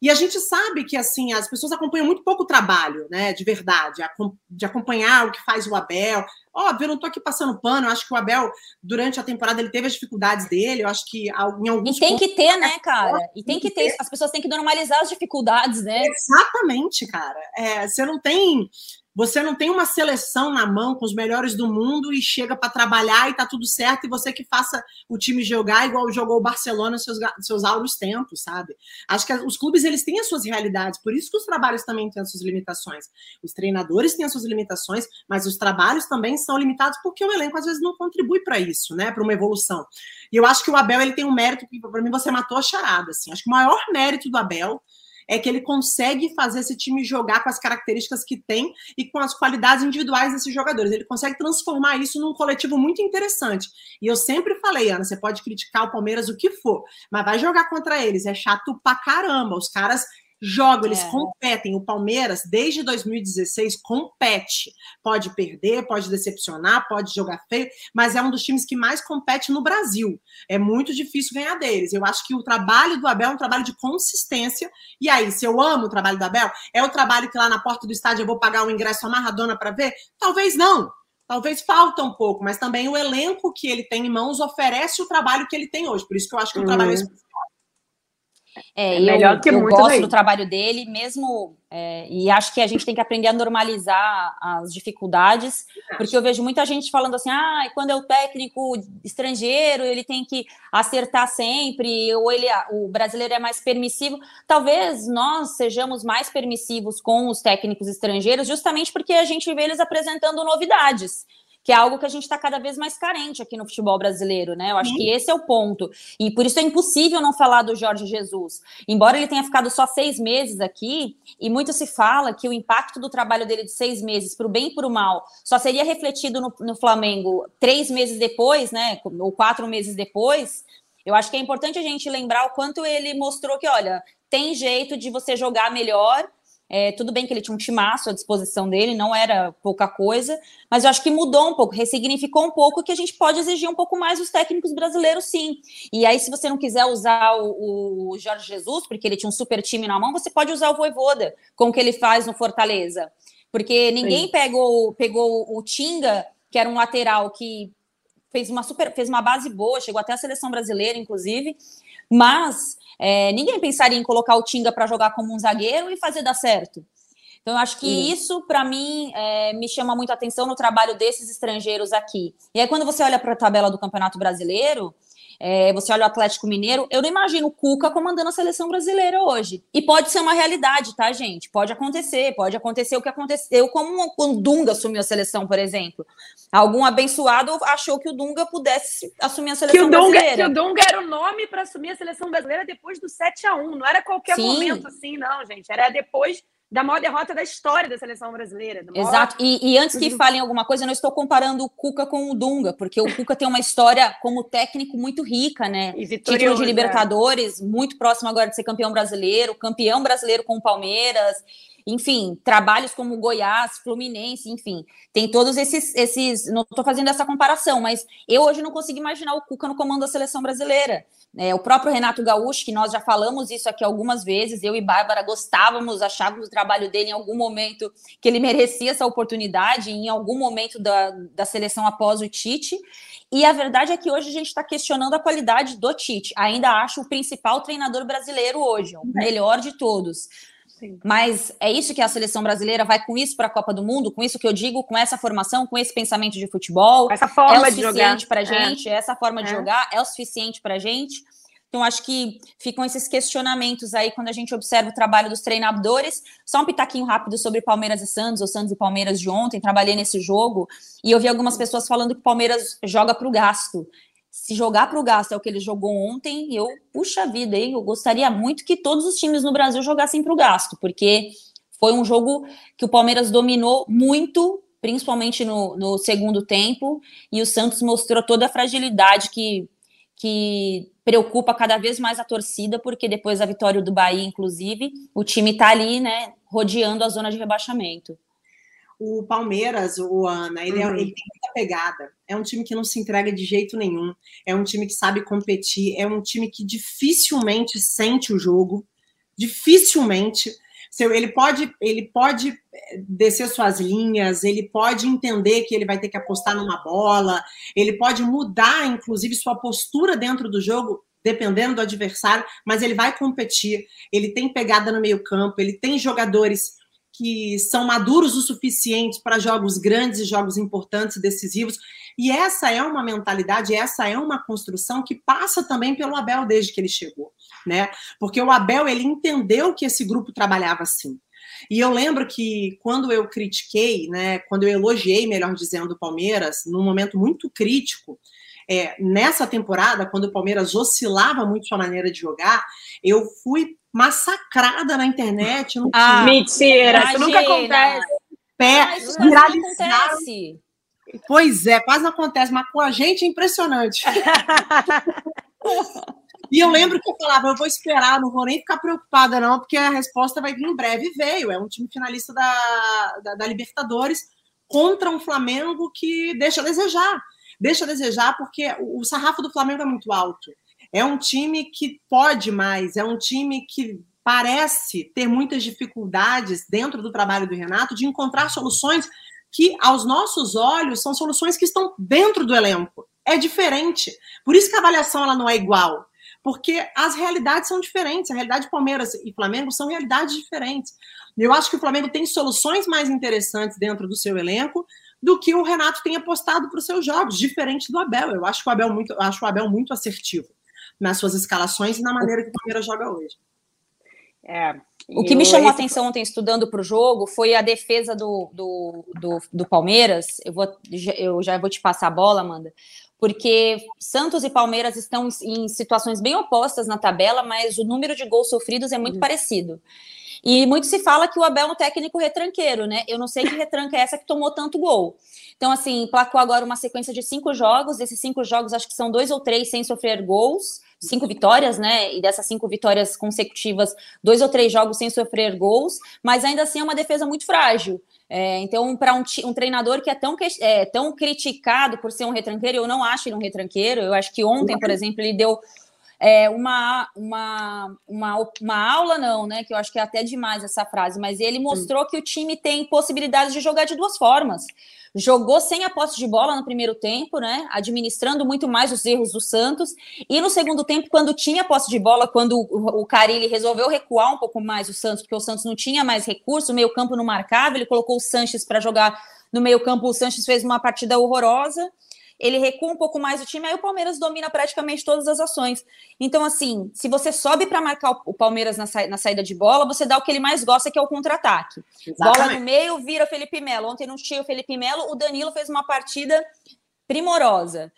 E a gente sabe que assim as pessoas acompanham muito pouco o trabalho, né? De verdade, de acompanhar o que faz o Abel. Óbvio, eu não estou aqui passando pano. Eu acho que o Abel, durante a temporada, ele teve as dificuldades dele. Eu acho que em alguns. E tem que ter, né, cara? E tem que ter. As pessoas têm que normalizar as dificuldades, né? Exatamente, cara. É, você não tem. Você não tem uma seleção na mão com os melhores do mundo e chega para trabalhar e tá tudo certo e você que faça o time jogar igual jogou o Barcelona seus, seus auros tempos, sabe? Acho que os clubes eles têm as suas realidades, por isso que os trabalhos também têm as suas limitações. Os treinadores têm as suas limitações, mas os trabalhos também são limitados porque o elenco às vezes não contribui para isso, né? Para uma evolução. E eu acho que o Abel ele tem um mérito que para mim você matou a charada, assim. Acho que o maior mérito do Abel é que ele consegue fazer esse time jogar com as características que tem e com as qualidades individuais desses jogadores. Ele consegue transformar isso num coletivo muito interessante. E eu sempre falei, Ana, você pode criticar o Palmeiras o que for, mas vai jogar contra eles. É chato pra caramba. Os caras jogam, eles é. competem. O Palmeiras, desde 2016, compete. Pode perder, pode decepcionar, pode jogar feio, mas é um dos times que mais compete no Brasil. É muito difícil ganhar deles. Eu acho que o trabalho do Abel é um trabalho de consistência. E aí, se eu amo o trabalho do Abel, é o trabalho que lá na porta do estádio eu vou pagar um ingresso amarradona para ver? Talvez não. Talvez falta um pouco, mas também o elenco que ele tem em mãos oferece o trabalho que ele tem hoje. Por isso que eu acho que o trabalho é uhum. É, é melhor eu, que eu muito gosto do trabalho dele, mesmo. É, e acho que a gente tem que aprender a normalizar as dificuldades, porque eu vejo muita gente falando assim: ah, quando é o técnico estrangeiro, ele tem que acertar sempre, ou ele, o brasileiro é mais permissivo. Talvez nós sejamos mais permissivos com os técnicos estrangeiros, justamente porque a gente vê eles apresentando novidades que é algo que a gente está cada vez mais carente aqui no futebol brasileiro, né? Eu acho Sim. que esse é o ponto. E por isso é impossível não falar do Jorge Jesus. Embora ele tenha ficado só seis meses aqui, e muito se fala que o impacto do trabalho dele de seis meses, para o bem e para o mal, só seria refletido no, no Flamengo três meses depois, né? Ou quatro meses depois. Eu acho que é importante a gente lembrar o quanto ele mostrou que, olha, tem jeito de você jogar melhor é, tudo bem que ele tinha um timaço à disposição dele, não era pouca coisa, mas eu acho que mudou um pouco, ressignificou um pouco que a gente pode exigir um pouco mais dos técnicos brasileiros, sim. E aí, se você não quiser usar o, o Jorge Jesus, porque ele tinha um super time na mão, você pode usar o Voivoda, como que ele faz no Fortaleza. Porque ninguém pegou, pegou o Tinga, que era um lateral que fez uma super, fez uma base boa, chegou até a seleção brasileira, inclusive, mas é, ninguém pensaria em colocar o Tinga para jogar como um zagueiro e fazer dar certo. Então, eu acho que uhum. isso, para mim, é, me chama muito atenção no trabalho desses estrangeiros aqui. E aí, quando você olha para a tabela do Campeonato Brasileiro, é, você olha o Atlético Mineiro, eu não imagino o Cuca comandando a seleção brasileira hoje. E pode ser uma realidade, tá, gente? Pode acontecer, pode acontecer o que aconteceu como o Dunga assumiu a seleção, por exemplo. Algum abençoado achou que o Dunga pudesse assumir a seleção que o Dunga, brasileira. Que o Dunga era o nome para assumir a seleção brasileira depois do 7 a 1 Não era qualquer Sim. momento assim, não, gente. Era depois da maior derrota da história da seleção brasileira. Maior... Exato. E, e, antes que uhum. falem alguma coisa, eu não estou comparando o Cuca com o Dunga, porque o Cuca tem uma história como técnico muito rica, né? Título de é. Libertadores, é. muito próximo agora de ser campeão brasileiro, campeão brasileiro com o Palmeiras enfim, trabalhos como Goiás, Fluminense, enfim, tem todos esses, esses. Não estou fazendo essa comparação, mas eu hoje não consigo imaginar o Cuca no comando da seleção brasileira. É, o próprio Renato Gaúcho, que nós já falamos isso aqui algumas vezes, eu e Bárbara gostávamos, achávamos o trabalho dele em algum momento que ele merecia essa oportunidade, em algum momento da, da seleção após o Tite. E a verdade é que hoje a gente está questionando a qualidade do Tite. Ainda acho o principal treinador brasileiro hoje, o melhor de todos. Sim. Mas é isso que a seleção brasileira vai com isso para a Copa do Mundo, com isso que eu digo, com essa formação, com esse pensamento de futebol. Essa forma é o suficiente para é. gente, é. essa forma de é. jogar é o suficiente para gente. Então, acho que ficam esses questionamentos aí quando a gente observa o trabalho dos treinadores. Só um pitaquinho rápido sobre Palmeiras e Santos, ou Santos e Palmeiras de ontem. Trabalhei nesse jogo e eu vi algumas pessoas falando que o Palmeiras joga para o gasto se jogar para o gasto é o que ele jogou ontem, eu, puxa vida, hein, eu gostaria muito que todos os times no Brasil jogassem para o gasto, porque foi um jogo que o Palmeiras dominou muito, principalmente no, no segundo tempo, e o Santos mostrou toda a fragilidade que, que preocupa cada vez mais a torcida, porque depois da vitória do Bahia, inclusive, o time está ali, né, rodeando a zona de rebaixamento o Palmeiras, o Ana, ele, é, uhum. é, ele, tem muita pegada. É um time que não se entrega de jeito nenhum. É um time que sabe competir. É um time que dificilmente sente o jogo. Dificilmente. Ele pode, ele pode eh, descer suas linhas, ele pode entender que ele vai ter que apostar numa bola, ele pode mudar, inclusive, sua postura dentro do jogo, dependendo do adversário, mas ele vai competir. Ele tem pegada no meio-campo, ele tem jogadores que são maduros o suficiente para jogos grandes e jogos importantes e decisivos. E essa é uma mentalidade, essa é uma construção que passa também pelo Abel desde que ele chegou, né? Porque o Abel ele entendeu que esse grupo trabalhava assim. E eu lembro que quando eu critiquei, né, quando eu elogiei, melhor dizendo, o Palmeiras, num momento muito crítico, é, nessa temporada, quando o Palmeiras oscilava muito sua maneira de jogar, eu fui massacrada na internet. Ah, mentira, isso nunca acontece. Pé, ah, isso acontece. Pois é, quase não acontece, mas com a gente é impressionante. (laughs) e eu lembro que eu falava, eu vou esperar, não vou nem ficar preocupada, não, porque a resposta vai vir em breve. E veio, é um time finalista da, da, da Libertadores contra um Flamengo que deixa a desejar. Deixa a desejar porque o, o sarrafo do Flamengo é muito alto. É um time que pode mais, é um time que parece ter muitas dificuldades dentro do trabalho do Renato de encontrar soluções que, aos nossos olhos, são soluções que estão dentro do elenco. É diferente. Por isso que a avaliação ela não é igual. Porque as realidades são diferentes. A realidade de Palmeiras e Flamengo são realidades diferentes. Eu acho que o Flamengo tem soluções mais interessantes dentro do seu elenco do que o Renato tem apostado para os seus jogos, diferente do Abel. Eu acho o Abel muito, acho o Abel muito assertivo nas suas escalações e na maneira que o Palmeiras joga hoje. É, o que me chamou a atenção ontem estudando para o jogo foi a defesa do, do, do, do, Palmeiras. Eu, vou, eu já vou te passar a bola, Amanda, porque Santos e Palmeiras estão em situações bem opostas na tabela, mas o número de gols sofridos é muito uhum. parecido. E muito se fala que o Abel é um técnico retranqueiro, né? Eu não sei que retranca é essa que tomou tanto gol. Então, assim, placou agora uma sequência de cinco jogos. Desses cinco jogos, acho que são dois ou três sem sofrer gols. Cinco vitórias, né? E dessas cinco vitórias consecutivas, dois ou três jogos sem sofrer gols. Mas ainda assim é uma defesa muito frágil. É, então, para um, um, treinador que é tão, é tão criticado por ser um retranqueiro, eu não acho ele um retranqueiro. Eu acho que ontem, por exemplo, ele deu é, uma, uma, uma, uma aula, não, né? Que eu acho que é até demais essa frase, mas ele mostrou que o time tem possibilidades de jogar de duas formas. Jogou sem a posse de bola no primeiro tempo, né? Administrando muito mais os erros do Santos. E no segundo tempo, quando tinha posse de bola, quando o, o Carilli resolveu recuar um pouco mais o Santos, porque o Santos não tinha mais recurso, o meio-campo não marcava, ele colocou o Sanches para jogar no meio-campo. O Sanches fez uma partida horrorosa ele recua um pouco mais o time, aí o Palmeiras domina praticamente todas as ações. Então, assim, se você sobe para marcar o Palmeiras na, sa na, saída de bola, você dá o que ele mais gosta, que é o contra-ataque. Bola no meio, vira Felipe Melo. Ontem não tinha o Felipe Melo, o Danilo fez uma partida primorosa.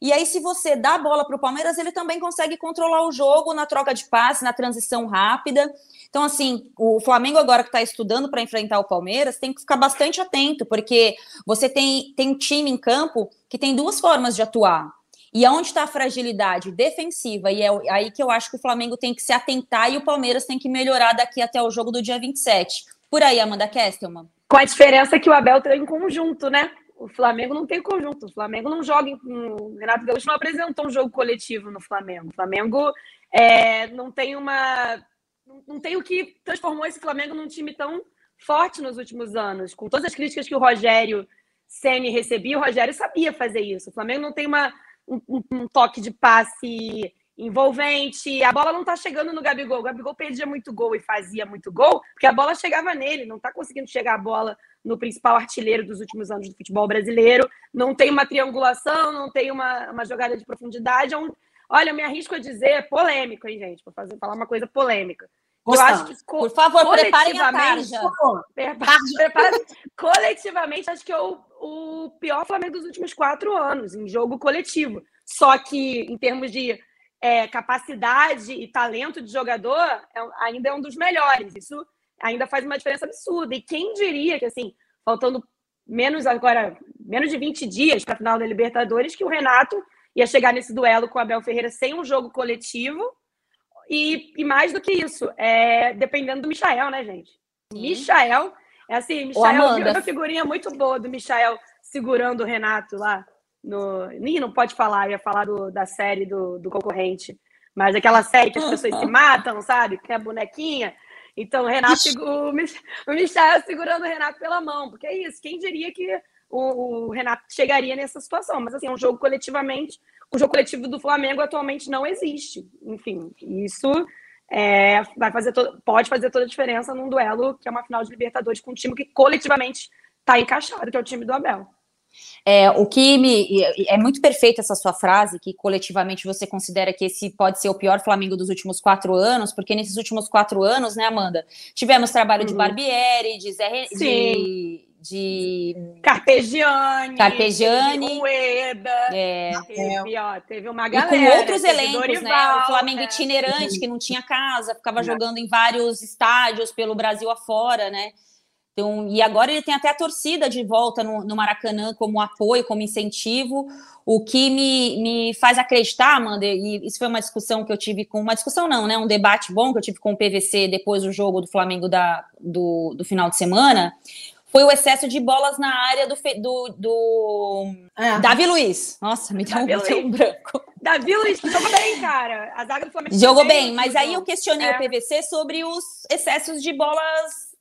E aí, se você dá a bola para o Palmeiras, ele também consegue controlar o jogo na troca de passe, na transição rápida. Então, assim, o Flamengo agora que está estudando para enfrentar o Palmeiras tem que ficar bastante atento, porque você tem, tem um time em campo que tem duas formas de atuar. E aonde está a fragilidade defensiva? E é aí que eu acho que o Flamengo tem que se atentar e o Palmeiras tem que melhorar daqui até o jogo do dia 27. Por aí, Amanda Kestelman. Com a diferença que o Abel tem em conjunto, né? O Flamengo não tem conjunto. O Flamengo não joga. Em... O Renato Gaúcho não apresentou um jogo coletivo no Flamengo. O Flamengo é, não tem uma não tem o que transformou esse Flamengo num time tão forte nos últimos anos. Com todas as críticas que o Rogério Ceni recebia, o Rogério sabia fazer isso. O Flamengo não tem uma, um, um toque de passe envolvente. A bola não está chegando no Gabigol. O Gabigol perdia muito gol e fazia muito gol, porque a bola chegava nele. Não está conseguindo chegar a bola no principal artilheiro dos últimos anos do futebol brasileiro. Não tem uma triangulação, não tem uma, uma jogada de profundidade. É um, Olha, eu me arrisco a dizer, é polêmico, hein, gente? Vou fazer, falar uma coisa polêmica. Eu acho que, Por favor, preparem a tarja. coletivamente, acho que é o, o pior Flamengo dos últimos quatro anos, em jogo coletivo. Só que, em termos de é, capacidade e talento de jogador, é, ainda é um dos melhores. Isso ainda faz uma diferença absurda. E quem diria que, assim, faltando menos agora, menos de 20 dias para a final da Libertadores, que o Renato ia chegar nesse duelo com o Abel Ferreira sem um jogo coletivo. E, e mais do que isso, é, dependendo do Michael, né, gente? Sim. Michael, é assim, Michael viu uma figurinha muito boa do Michael segurando o Renato lá. No, nem não pode falar, ia falar do, da série do, do concorrente. Mas aquela série que as (laughs) pessoas se matam, sabe? Que é a bonequinha. Então, o Renato, o, o Michel segurando o Renato pela mão, porque é isso. Quem diria que o, o, Renato chegaria nessa situação. Mas assim, é um jogo coletivamente, o jogo coletivo do Flamengo atualmente não existe. Enfim, isso é, vai fazer pode fazer toda a diferença num duelo que é uma final de Libertadores com um time que coletivamente está encaixado, que é o time do Abel. É, o que me. É muito perfeita essa sua frase, que coletivamente você considera que esse pode ser o pior Flamengo dos últimos quatro anos, porque nesses últimos quatro anos, né, Amanda? Tivemos trabalho uhum. de Barbieri, de Zé. De, de Carpegiani, Carpegiani Rueda, é, teve, ó, teve uma galera. E com outros elencos, Dorival, né? O Flamengo é. itinerante, que não tinha casa, ficava jogando em vários estádios pelo Brasil afora, né? Então, e agora ele tem até a torcida de volta no, no Maracanã como apoio, como incentivo, o que me, me faz acreditar, Amanda, e isso foi uma discussão que eu tive com. Uma discussão não, né? Um debate bom que eu tive com o PVC depois do jogo do Flamengo da, do, do final de semana. Foi o excesso de bolas na área do, do, do é. Davi Luiz. Nossa, me deu um, um branco. Davi Luiz jogou bem, cara. A zaga do Flamengo jogou bem, mas aí eu questionei é. o PVC sobre os excessos de bolas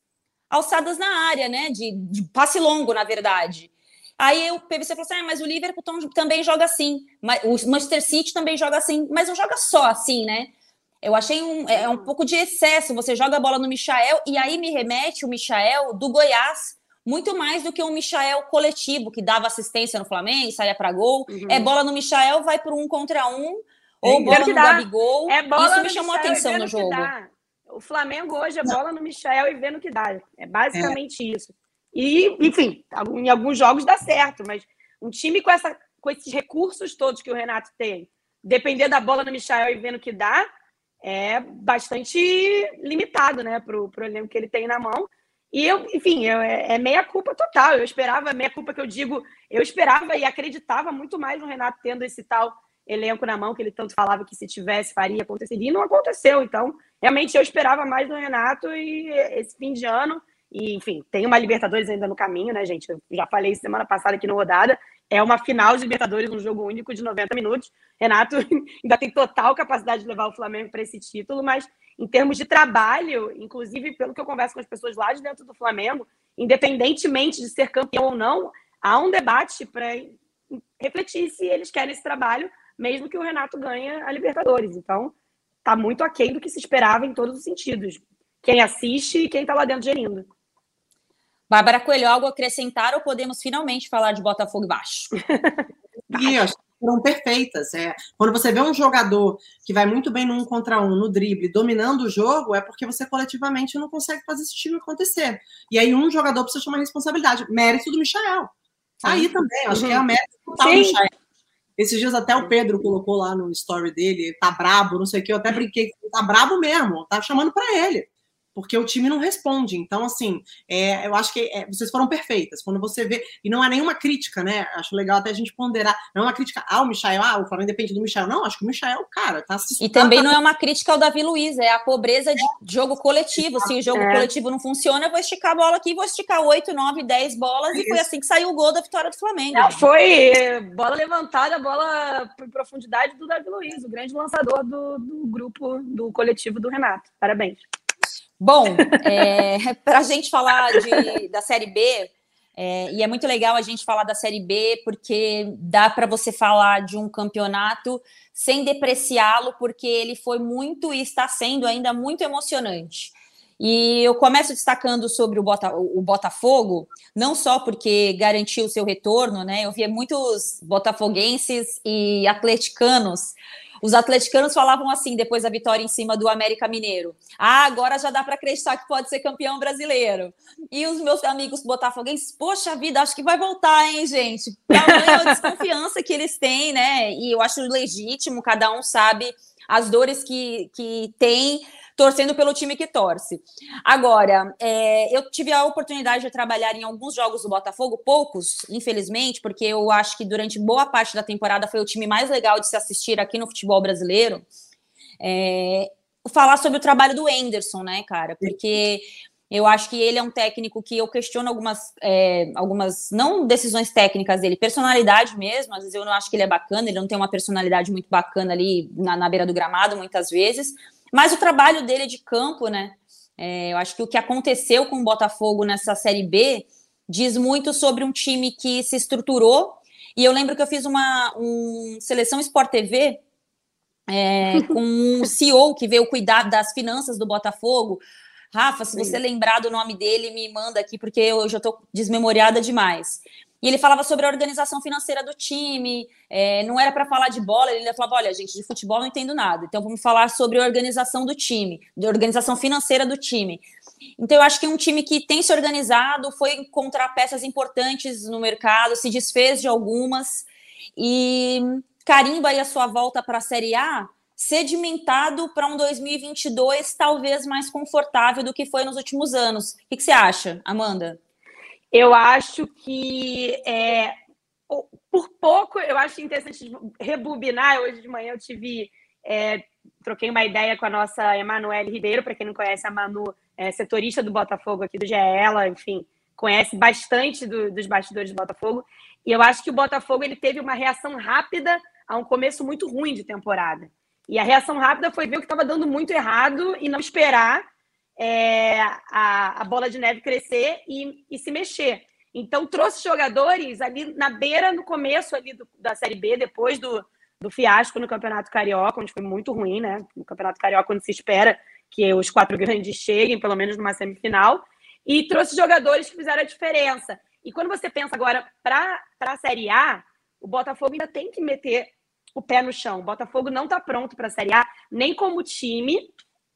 alçadas na área, né? De, de passe longo, na verdade. Aí o PVC falou assim: ah, mas o Liverpool também joga assim, mas o Manchester City também joga assim, mas não joga só assim, né? Eu achei um, é, um pouco de excesso. Você joga a bola no Michael e aí me remete o Michael do Goiás, muito mais do que um Michael coletivo que dava assistência no Flamengo, saia para gol. Uhum. É bola no Michael, vai por um contra um, ou bola no Gabigol. É bola Isso me chamou a atenção no jogo. O Flamengo hoje é bola no Michel e vê no que dá. É basicamente é. isso. E, enfim, em alguns jogos dá certo, mas um time com, essa, com esses recursos todos que o Renato tem, depender da bola no Michel e ver no que dá, é bastante limitado, né, pro, pro elenco que ele tem na mão. E eu, enfim, eu, é, é meia culpa total. Eu esperava, meia culpa que eu digo, eu esperava e acreditava muito mais no Renato tendo esse tal elenco na mão que ele tanto falava que se tivesse faria aconteceria e não aconteceu. Então, realmente eu esperava mais do Renato e esse fim de ano e enfim, tem uma Libertadores ainda no caminho, né, gente? Eu já falei semana passada aqui no rodada, é uma final de Libertadores, um jogo único de 90 minutos. Renato (laughs) ainda tem total capacidade de levar o Flamengo para esse título, mas em termos de trabalho, inclusive pelo que eu converso com as pessoas lá de dentro do Flamengo, independentemente de ser campeão ou não, há um debate para refletir se eles querem esse trabalho mesmo que o Renato ganhe a Libertadores. Então, tá muito aquém do que se esperava em todos os sentidos. Quem assiste e quem está lá dentro gerindo. Bárbara Coelho, algo a acrescentar ou podemos finalmente falar de Botafogo baixo? e (laughs) acho que foram perfeitas. É. Quando você vê um jogador que vai muito bem no um contra um, no drible, dominando o jogo, é porque você coletivamente não consegue fazer esse time acontecer. E aí um jogador precisa chamar responsabilidade. Mérito do Michael. Tá aí também, acho uhum. que é a mérito total do Michael. Esses dias até o Pedro colocou lá no story dele, tá brabo, não sei o que, eu até brinquei, tá brabo mesmo, tá chamando para ele porque o time não responde. Então, assim, é, eu acho que é, vocês foram perfeitas. Quando você vê, e não é nenhuma crítica, né? Acho legal até a gente ponderar. Não é uma crítica ao Michael, ah, o Flamengo depende do Michael. Não, acho que o Michael, cara, tá assistindo. E também não é uma crítica ao Davi Luiz, é a pobreza de jogo coletivo. Se o jogo é. coletivo não funciona, eu vou esticar a bola aqui, vou esticar 8, 9, 10 bolas, e foi assim que saiu o gol da vitória do Flamengo. Não, foi bola levantada, bola por profundidade do Davi Luiz, o grande lançador do, do grupo, do coletivo do Renato. Parabéns. Bom, é, (laughs) para a gente falar de, da Série B, é, e é muito legal a gente falar da Série B, porque dá para você falar de um campeonato sem depreciá-lo, porque ele foi muito e está sendo ainda muito emocionante. E eu começo destacando sobre o, Bota, o Botafogo, não só porque garantiu o seu retorno, né? Eu via muitos botafoguenses e atleticanos os atleticanos falavam assim depois da vitória em cima do América Mineiro: ah, agora já dá para acreditar que pode ser campeão brasileiro. E os meus amigos botafoguenses, poxa vida, acho que vai voltar, hein, gente? Tamanha a desconfiança que eles têm, né? E eu acho legítimo, cada um sabe as dores que, que tem torcendo pelo time que torce. Agora, é, eu tive a oportunidade de trabalhar em alguns jogos do Botafogo, poucos, infelizmente, porque eu acho que durante boa parte da temporada foi o time mais legal de se assistir aqui no futebol brasileiro. É, falar sobre o trabalho do Enderson, né, cara? Porque eu acho que ele é um técnico que eu questiono algumas, é, algumas não decisões técnicas dele, personalidade mesmo. Às vezes eu não acho que ele é bacana, ele não tem uma personalidade muito bacana ali na, na beira do gramado, muitas vezes. Mas o trabalho dele é de campo, né? É, eu acho que o que aconteceu com o Botafogo nessa Série B diz muito sobre um time que se estruturou. E eu lembro que eu fiz uma um Seleção Sport TV é, com (laughs) o CEO que veio cuidar das finanças do Botafogo. Rafa, se você lembrar do nome dele, me manda aqui, porque eu já estou desmemoriada demais. E ele falava sobre a organização financeira do time, é, não era para falar de bola, ele falava: olha, gente, de futebol não entendo nada, então vamos falar sobre a organização do time, de organização financeira do time. Então, eu acho que um time que tem se organizado foi encontrar peças importantes no mercado, se desfez de algumas e carimba aí a sua volta para a Série A sedimentado para um 2022 talvez mais confortável do que foi nos últimos anos. O que, que você acha, Amanda? Eu acho que é, por pouco, eu acho interessante rebobinar. Hoje de manhã eu tive, é, troquei uma ideia com a nossa Emanuele Ribeiro, para quem não conhece, a Manu é setorista do Botafogo aqui do GE, ela, enfim, conhece bastante do, dos bastidores do Botafogo. E eu acho que o Botafogo ele teve uma reação rápida a um começo muito ruim de temporada. E a reação rápida foi ver o que estava dando muito errado e não esperar é, a, a, bola de neve crescer e, e, se mexer. Então, trouxe jogadores ali na beira, no começo ali do, da Série B, depois do, do fiasco no Campeonato Carioca, onde foi muito ruim, né? No Campeonato Carioca, quando se espera que os quatro grandes cheguem, pelo menos numa semifinal, e trouxe jogadores que fizeram a diferença. E quando você pensa agora para a Série A, o Botafogo ainda tem que meter o pé no chão. O Botafogo não está pronto para a Série A, nem como time,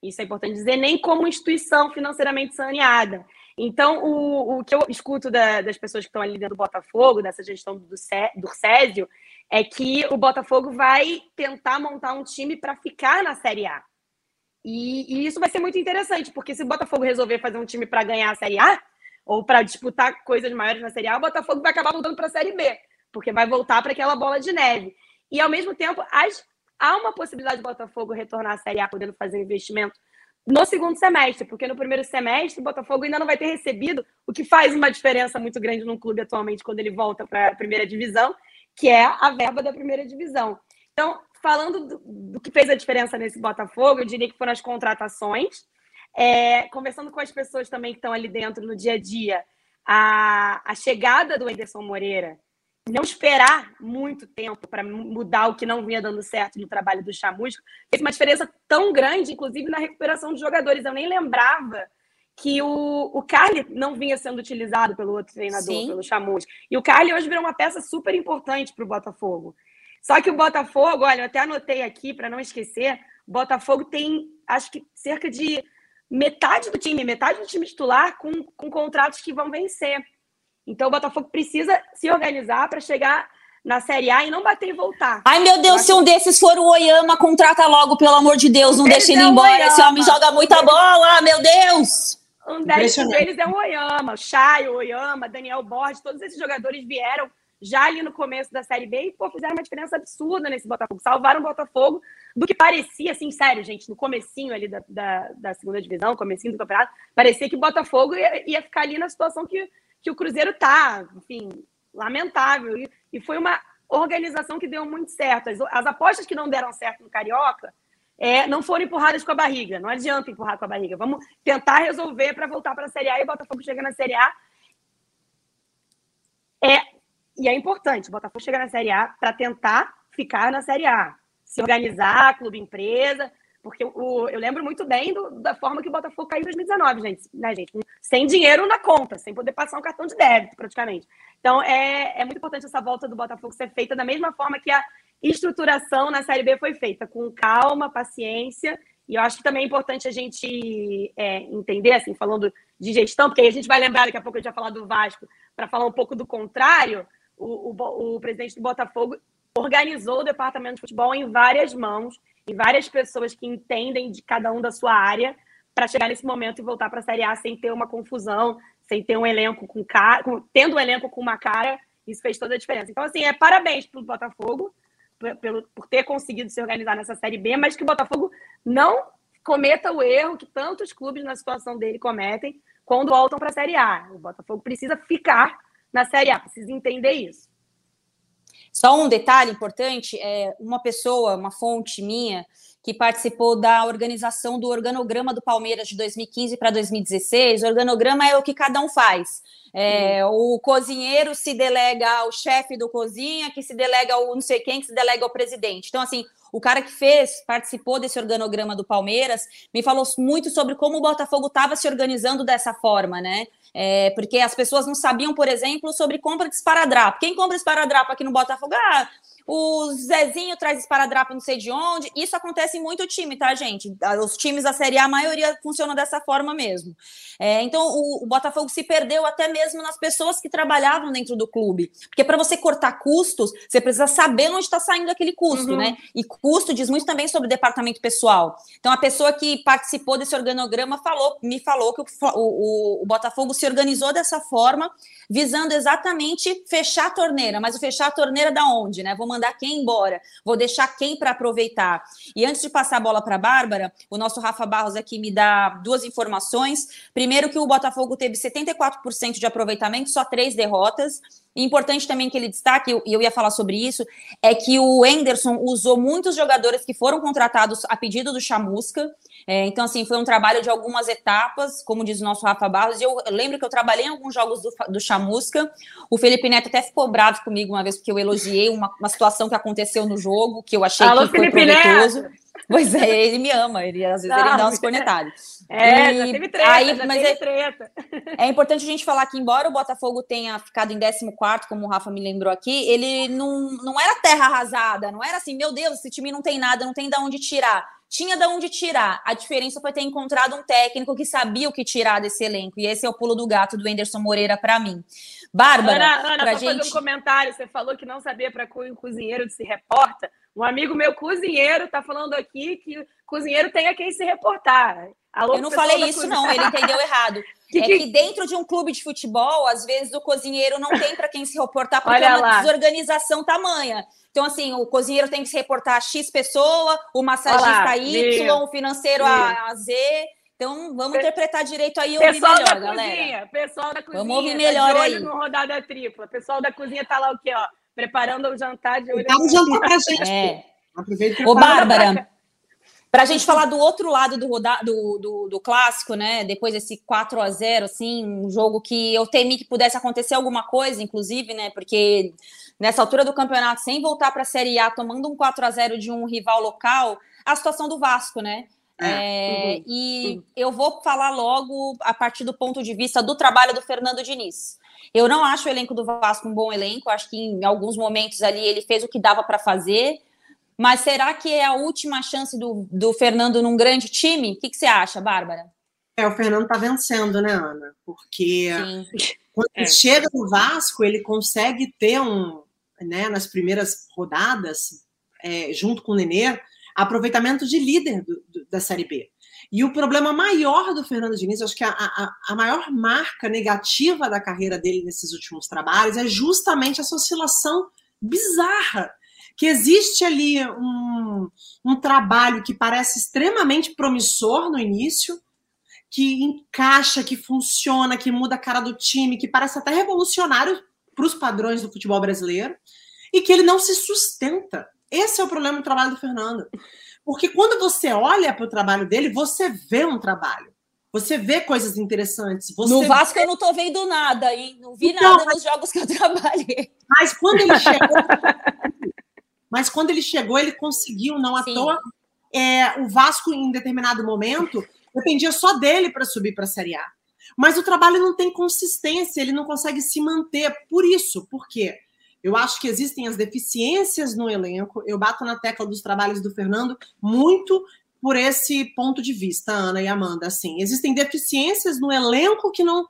isso é importante dizer, nem como instituição financeiramente saneada. Então, o, o que eu escuto da, das pessoas que estão ali dentro do Botafogo, dessa gestão do, do Césio, é que o Botafogo vai tentar montar um time para ficar na Série A. E, e, isso vai ser muito interessante, porque se o Botafogo resolver fazer um time para ganhar a Série A, ou para disputar coisas maiores na Série A, o Botafogo vai acabar voltando para a Série B, porque vai voltar para aquela bola de neve. E, ao mesmo tempo, as há uma possibilidade do Botafogo retornar à Série A podendo fazer investimento no segundo semestre, porque no primeiro semestre o Botafogo ainda não vai ter recebido o que faz uma diferença muito grande num clube atualmente quando ele volta para a primeira divisão, que é a verba da primeira divisão. Então, falando do, do, que fez a diferença nesse Botafogo, eu diria que foram as contratações. É, conversando com as pessoas também que estão ali dentro no dia a dia, a, a chegada do Ederson Moreira, não esperar muito tempo para mudar o que não vinha dando certo no trabalho do Chamusco, fez uma diferença tão grande, inclusive na recuperação dos jogadores. Eu nem lembrava que o, o Carly não vinha sendo utilizado pelo outro treinador, Sim. pelo Chamusco. E o Carly hoje virou uma peça super importante para o Botafogo. Só que o Botafogo, olha, eu até anotei aqui para não esquecer, o Botafogo tem, acho que cerca de metade do time, metade do time titular com, com contratos que vão vencer. Então o Botafogo precisa se organizar para chegar na Série A e não bater e voltar. Ai, meu Deus, se um desses for o Oyama, contrata logo, pelo amor de Deus, não deixe ele é embora. Esse homem joga muita bola, meu Deus! Um deles, deles é o Oyama, o Chay, o Oyama, Daniel Borges, todos esses jogadores vieram já ali no começo da Série B e pô, fizeram uma diferença absurda nesse Botafogo. Salvaram o Botafogo do que parecia, assim, sério, gente, no comecinho ali da, da, da segunda divisão, comecinho do campeonato, parecia que o Botafogo ia, ia ficar ali na situação que que o Cruzeiro tá, enfim, lamentável. E, e foi uma organização que deu muito certo. As, as apostas que não deram certo no Carioca é, não foram empurradas com a barriga. Não adianta empurrar com a barriga. Vamos tentar resolver para voltar para a Série A e o Botafogo chega na Série A. É, e é importante, o Botafogo chegar na Série A para tentar ficar na Série A. Se organizar, clube empresa, porque o, eu lembro muito bem do, da forma que o Botafogo caiu em 2019, gente, né, gente? Sem dinheiro na conta, sem poder passar um cartão de débito, praticamente. Então, é, é muito importante essa volta do Botafogo ser feita da mesma forma que a estruturação na Série B foi feita, com calma, paciência. E eu acho que também é importante a gente é, entender, assim, falando de gestão, porque aí a gente vai lembrar, daqui a pouco a gente vai falar do Vasco, para falar um pouco do contrário, o, o, o presidente do Botafogo organizou o departamento de futebol em várias mãos e várias pessoas que entendem de cada um da sua área para chegar nesse momento e voltar para a Série A sem ter uma confusão, sem ter um elenco com cara, com, tendo um elenco com uma cara, isso fez toda a diferença. Então, assim, é parabéns para o Botafogo por, por ter conseguido se organizar nessa Série B, mas que o Botafogo não cometa o erro que tantos clubes na situação dele cometem quando voltam para a Série A. O Botafogo precisa ficar na Série A, precisa entender isso. Só um detalhe importante: é uma pessoa, uma fonte minha, que participou da organização do organograma do Palmeiras de 2015 para 2016. O organograma é o que cada um faz. É, o cozinheiro se delega ao chefe do cozinha, que se delega ao não sei quem, que se delega ao presidente. Então, assim, o cara que fez, participou desse organograma do Palmeiras, me falou muito sobre como o Botafogo estava se organizando dessa forma, né? É, porque as pessoas não sabiam, por exemplo, sobre compra de esparadrapo. Quem compra esparadrapo aqui no Botafogo? Ah, o Zezinho traz esparadrapo não sei de onde. Isso acontece em muito time, tá, gente? Os times da Série A, a maioria funcionam dessa forma mesmo. É, então, o, o, Botafogo se perdeu até mesmo nas pessoas que trabalhavam dentro do clube. Porque para você cortar custos, você precisa saber onde está saindo aquele custo, uhum. né? E custo diz muito também sobre o departamento pessoal. Então, a pessoa que participou desse organograma falou, me falou que o, o, o Botafogo se organizou dessa forma, visando exatamente fechar a torneira. Mas o fechar a torneira da onde, né? Vou mandar quem embora? Vou deixar quem para aproveitar? E antes de passar a bola para a Bárbara, o nosso Rafa Barros aqui me dá duas informações. Primeiro, que o Botafogo teve 74% de aproveitamento, só três derrotas. Importante também que ele destaque, e eu ia falar sobre isso, é que o Enderson usou muitos jogadores que foram contratados a pedido do Chamusca. É, então, assim, foi um trabalho de algumas etapas, como diz o nosso Rafa Barros. E eu lembro que eu trabalhei em alguns jogos do, do Chamusca. O Felipe Neto até ficou bravo comigo uma vez, porque eu elogiei uma, uma situação que aconteceu no jogo, que eu achei Alô, que foi Felipe proveitoso. Neto. Pois é, ele me ama, ele às vezes Não, ele dá uns cornetados. É, e, já teve treta, aí, já mas teve é, treta. É importante a gente falar que, embora o Botafogo tenha ficado em 14, como o Rafa me lembrou aqui, ele não, não era terra arrasada, não era assim, meu Deus, esse time não tem nada, não tem de onde tirar tinha de onde tirar. A diferença foi ter encontrado um técnico que sabia o que tirar desse elenco. E esse é o pulo do gato do Anderson Moreira para mim. Bárbara, Ana, Ana pra gente... fazer um comentário. Você falou que não sabia para o cozinheiro se reporta. Um amigo meu cozinheiro está falando aqui que cozinheiro tem a quem se reportar. Alô, eu não falei isso, cozinha. não, ele entendeu errado. (laughs) que, é que... que dentro de um clube de futebol, às vezes o cozinheiro não tem para quem se reportar, porque Olha é uma lá. desorganização tamanha. Então, assim, o cozinheiro tem que se reportar a X pessoa, o massagista Y, o financeiro a, a, Z. Então, vamos Pe interpretar direito aí e ouvir melhor, da galera. Cozinha, pessoal da cozinha. Vamos ouvir tá melhor tá aí. no rodada tripla. Pessoal da cozinha tá lá o quê, ó? Preparando o jantar de olho. Tá o jantar pra gente. É. Ô, Bárbara, para a gente falar do outro lado do, do, do, do, clássico, né? Depois desse 4 a 0 assim, um jogo que eu temi que pudesse acontecer alguma coisa, inclusive, né? Porque nessa altura do campeonato, sem voltar para a Série A, tomando um 4 a 0 de um rival local, a situação do Vasco, né? É, é, uhum, e uhum. eu vou falar logo a partir do ponto de vista do trabalho do Fernando Diniz. Eu não acho o elenco do Vasco um bom elenco, acho que em alguns momentos ali ele fez o que dava para fazer, mas será que é a última chance do, do Fernando num grande time? O que, que você acha, Bárbara? É, o Fernando está vencendo, né, Ana? Porque Sim. quando é. ele chega no Vasco, ele consegue ter um, né, nas primeiras rodadas, é, junto com o Nenê, aproveitamento de líder do, do, da Série B. E o problema maior do Fernando Diniz, acho que a, a, a, maior marca negativa da carreira dele nesses últimos trabalhos é justamente essa oscilação bizarra. Que existe ali um, um trabalho que parece extremamente promissor no início, que encaixa, que funciona, que muda a cara do time, que parece até revolucionário para os padrões do futebol brasileiro, e que ele não se sustenta. Esse é o problema do trabalho do Fernando. Porque quando você olha para o trabalho dele, você vê um trabalho. Você vê coisas interessantes. no Vasco vê... eu não estou vendo nada, hein? Não vi então, nada mas... nos jogos que eu trabalhei. Mas quando ele (laughs) chegou, mas quando ele chegou, ele conseguiu, não à Sim. toa. É, o Vasco, em determinado momento, dependia só dele para subir para a Série A. Mas o trabalho não tem consistência, ele não consegue se manter. Por isso, por quê? Eu acho que existem as deficiências no elenco. Eu bato na tecla dos trabalhos do Fernando muito por esse ponto de vista, Ana e Amanda. Assim, existem deficiências no elenco que não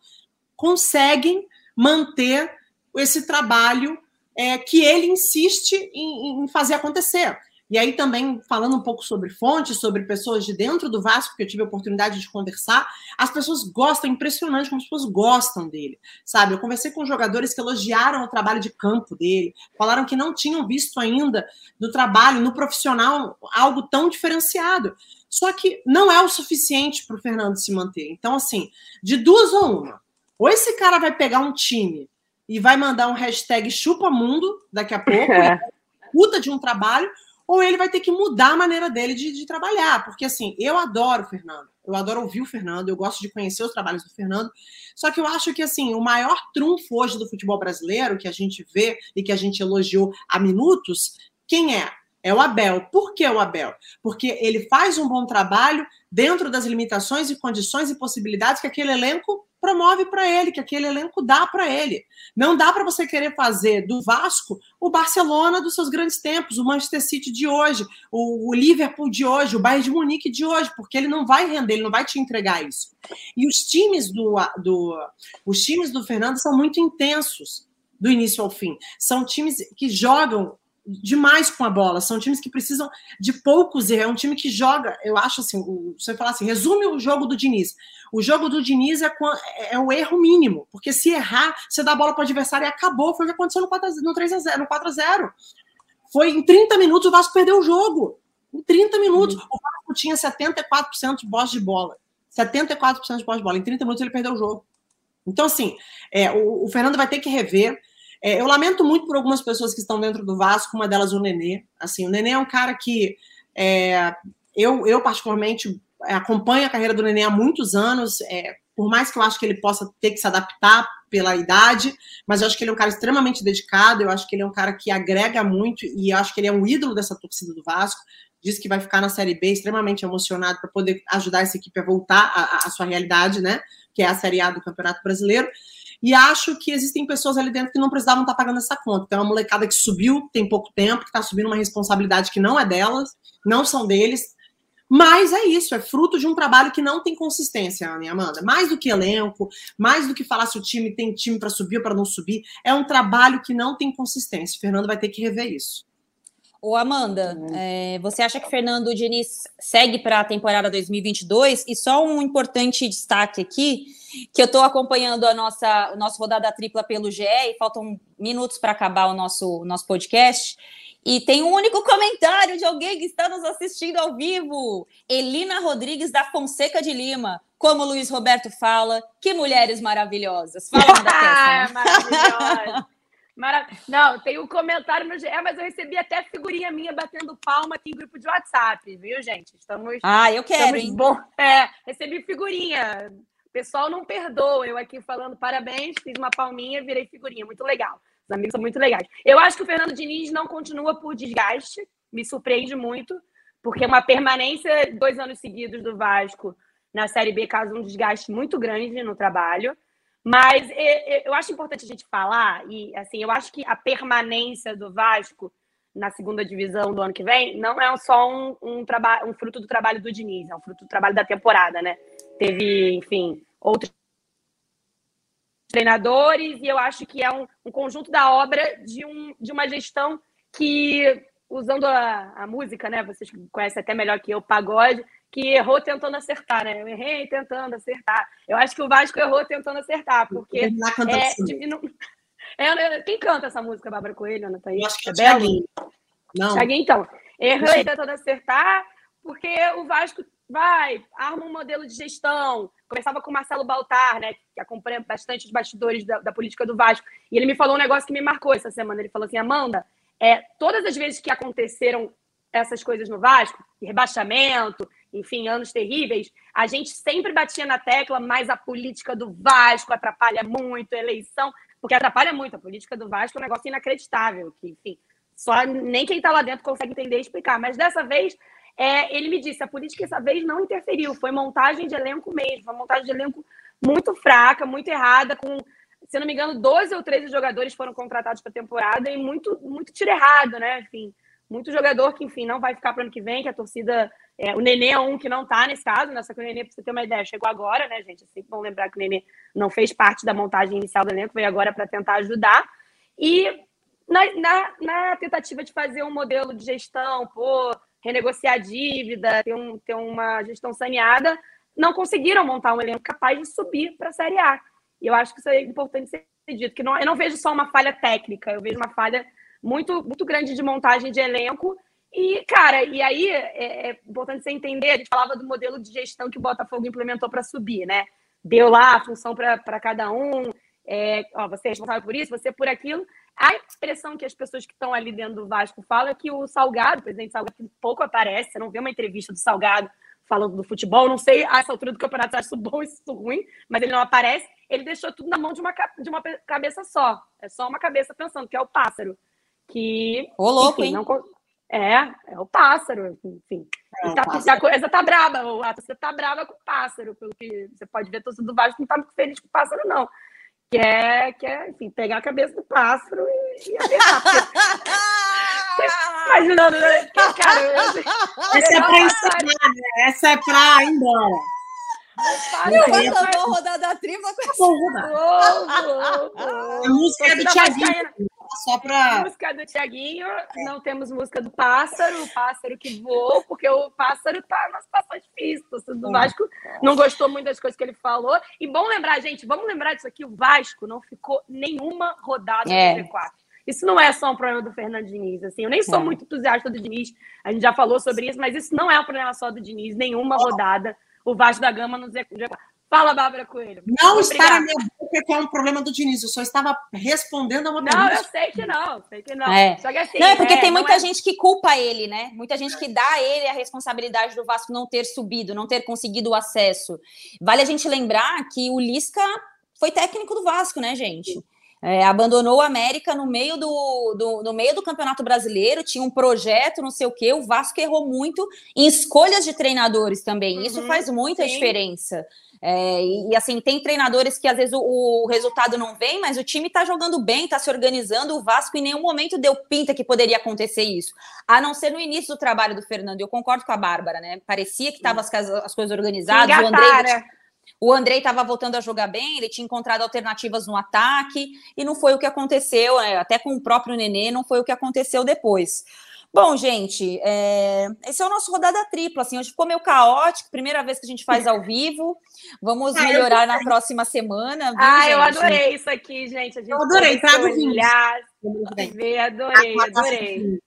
conseguem manter esse trabalho é, que ele insiste em, em fazer acontecer. E aí também falando um pouco sobre fontes, sobre pessoas de dentro do Vasco, que eu tive a oportunidade de conversar, as pessoas gostam, é impressionante como as pessoas gostam dele, sabe? Eu conversei com jogadores que elogiaram o trabalho de campo dele, falaram que não tinham visto ainda do trabalho no profissional algo tão diferenciado. Só que não é o suficiente para o Fernando se manter. Então, assim, de duas ou uma. Ou esse cara vai pegar um time e vai mandar um hashtag chupa mundo daqui a pouco, (laughs) puta de um trabalho, ou ele vai ter que mudar a maneira dele de, de, trabalhar. Porque, assim, eu adoro o Fernando, eu adoro ouvir o Fernando, eu gosto de conhecer os trabalhos do Fernando, só que eu acho que, assim, o maior trunfo hoje do futebol brasileiro, que a gente vê e que a gente elogiou há minutos, quem é? É o Abel. Por que o Abel? Porque ele faz um bom trabalho dentro das limitações e condições e possibilidades que aquele elenco promove para ele, que aquele elenco dá para ele. Não dá para você querer fazer do Vasco o Barcelona dos seus grandes tempos, o Manchester City de hoje, o, Liverpool de hoje, o Bayern de Munique de hoje, porque ele não vai render, ele não vai te entregar isso. E os times do, do os times do Fernando são muito intensos do início ao fim. São times que jogam demais com a bola. São times que precisam de poucos erros. É um time que joga, eu acho assim, o, você falar assim, resume o jogo do Diniz. O jogo do Diniz é, é, é o erro mínimo, porque se errar, você dá a bola para o adversário e acabou. Foi o que aconteceu no, 4 no 3 a 0 no 4 a 0 Foi em 30 minutos o Vasco perdeu o jogo. Em 30 minutos. Uhum. O Vasco tinha 74% de bosta de bola. 74% de bosta de bola. Em 30 minutos ele perdeu o jogo. Então, assim, é, o, o Fernando vai ter que rever. É, eu lamento muito por algumas pessoas que estão dentro do Vasco, uma delas o Nenê. Assim, o Nenê é um cara que é, eu, eu, particularmente, acompanho a carreira do Nenê há muitos anos. É, por mais que eu acho que ele possa ter que se adaptar pela idade, mas eu acho que ele é um cara extremamente dedicado, eu acho que ele é um cara que agrega muito e eu acho que ele é um ídolo dessa torcida do Vasco. Diz que vai ficar na Série B extremamente emocionado para poder ajudar essa equipe a voltar à, sua realidade, né? Que é a Série A do Campeonato Brasileiro. E acho que existem pessoas ali dentro que não precisavam estar pagando essa conta. Tem uma molecada que subiu tem pouco tempo, que está subindo uma responsabilidade que não é delas, não são deles. Mas é isso, é fruto de um trabalho que não tem consistência, Ana e Amanda. Mais do que elenco, mais do que falar se o time tem time para subir ou para não subir, é um trabalho que não tem consistência. O Fernando vai ter que rever isso. Ô, Amanda, é, você acha que Fernando Diniz segue para a temporada 2022? E só um importante destaque aqui, que eu estou acompanhando a nossa, o nosso rodada tripla pelo GE e faltam minutos para acabar o nosso, nosso podcast. E tem um único comentário de alguém que está nos assistindo ao vivo. Elina Rodrigues da Fonseca de Lima. Como o Luiz Roberto fala, que mulheres maravilhosas. Fala da (laughs) ah, maravilhosa. Marav Não, tem um comentário no GE, mas eu recebi até figurinha minha batendo palma aqui em grupo de WhatsApp, viu, gente? Estamos. Ah, eu quero, hein? Bom... É, recebi figurinha. O pessoal não perdoa. Eu aqui falando parabéns, fiz uma palminha, virei figurinha. Muito legal. Os amigos são muito legais. Eu acho que o Fernando Diniz não continua por desgaste, me surpreende muito, porque uma permanência dois anos seguidos do Vasco na Série B causa um desgaste muito grande no trabalho. Mas eu acho importante a gente falar, e assim, eu acho que a permanência do Vasco na segunda divisão do ano que vem não é só um, um, um fruto do trabalho do Diniz, é um fruto do trabalho da temporada, né? Teve, enfim, outros treinadores, e eu acho que é um, um conjunto da obra de, um, de uma gestão que, usando a, a música, né? Vocês conhecem até melhor que eu, pagode, que errou tentando acertar, né? Eu errei tentando acertar. Eu acho que o Vasco errou tentando acertar, porque é, diminu... é, quem canta essa música, Bárbara Coelho, Ana Thaís? Eu acho que é, é Thiaguinho. Não. Thiaguinho, então. Errei tentando acertar, porque o Vasco vai, arma um modelo de gestão. Começava com o Marcelo Baltar, né, que acompanha bastante os bastidores da, da, política do Vasco. E ele me falou um negócio que me marcou essa semana. Ele falou assim: Amanda, é, todas as vezes que aconteceram essas coisas no Vasco, rebaixamento, enfim, anos terríveis, a gente sempre batia na tecla, mas a política do Vasco atrapalha muito a eleição, porque atrapalha muito. A política do Vasco é um negócio inacreditável, que, enfim, só nem quem está lá dentro consegue entender e explicar. Mas dessa vez, é, ele me disse, a política dessa vez não interferiu, foi montagem de elenco mesmo, foi montagem de elenco muito fraca, muito errada, com, se não me engano, 12 ou 13 jogadores foram contratados para a temporada e muito, muito tiro errado, né? Enfim, muito jogador que, enfim, não vai ficar para o ano que vem, que a torcida. É, o Nenê é um que não está nesse caso, né? que o Nenê, para você ter uma ideia, chegou agora, né, gente? É sempre bom lembrar que o Nenê não fez parte da montagem inicial do elenco, veio agora para tentar ajudar. E na, na, na, tentativa de fazer um modelo de gestão, pô, renegociar a dívida, ter, um, ter uma gestão saneada, não conseguiram montar um elenco capaz de subir para a Série A. E eu acho que isso é importante ser dito, que não, eu não vejo só uma falha técnica, eu vejo uma falha muito, muito grande de montagem de elenco. E, cara, e aí é, é importante você entender, a gente falava do modelo de gestão que o Botafogo implementou para subir, né? Deu lá a função para cada um. é, ó, você é responsável por isso, você é por aquilo. A expressão que as pessoas que estão ali dentro do Vasco falam é que o Salgado, o presidente Salgado, que pouco aparece, você não vê uma entrevista do Salgado falando do futebol, não sei a essa altura do campeonato se acho isso bom isso ruim, mas ele não aparece, ele deixou tudo na mão de uma, de uma cabeça só. É só uma cabeça pensando, que é o pássaro. Que. Ô, louco, enfim, hein? Não, é, é o pássaro, enfim. É, tá, pássaro. A coisa tá braba, você tá brava com o pássaro, pelo que você pode ver, torcedor do Vasco não tá muito feliz com o pássaro, não. Que é, que é enfim, pegar a cabeça do pássaro e, e apertar. (laughs) Imaginando, né? Cara, eu, Essa é pra ensinar, né? Essa é pra ir embora. Eu vou rodada tripla com essa. A música é do Thiaguinho. Só pra... Música do Tiaguinho, não temos música do pássaro, o pássaro que voou, porque o pássaro tá numa situação difícil. O do Vasco não gostou muito das coisas que ele falou. E bom lembrar, gente, vamos lembrar disso aqui: o Vasco não ficou nenhuma rodada é. no G4. Isso não é só um problema do Fernando Diniz. Assim, eu nem sou é. muito entusiasta do Diniz, a gente já falou sobre isso, mas isso não é um problema só do Diniz, nenhuma rodada. O Vasco da Gama no G4. Fala, Bárbara Coelho. Não está na minha boca que é um problema do Diniz. Eu só estava respondendo a uma pergunta. Não, eu sei que não. Sei que não. É. Só que assim, não, é porque é, tem muita é... gente que culpa ele, né? Muita gente que dá a ele a responsabilidade do Vasco não ter subido, não ter conseguido o acesso. Vale a gente lembrar que o Lisca foi técnico do Vasco, né, gente? É, abandonou o América no meio do, do, no meio do Campeonato Brasileiro, tinha um projeto, não sei o quê. O Vasco errou muito em escolhas de treinadores também. Isso uhum, faz muita sim. diferença. É, e, e, assim, tem treinadores que às vezes o, o, resultado não vem, mas o time tá jogando bem, tá se organizando. O Vasco em nenhum momento deu pinta que poderia acontecer isso, a não ser no início do trabalho do Fernando. Eu concordo com a Bárbara, né? Parecia que estavam as, as, coisas organizadas. O André, o Andrei estava voltando a jogar bem, ele tinha encontrado alternativas no ataque, e não foi o que aconteceu, né? até com o próprio Nenê, não foi o que aconteceu depois. Bom, gente, é... esse é o nosso rodada tripla. Assim, hoje ficou meio caótico, primeira vez que a gente faz ao vivo. Vamos ah, melhorar na próxima semana. Viu, ah, gente? eu adorei isso aqui, gente. eu adorei, o olhar, ver, adorei, adorei.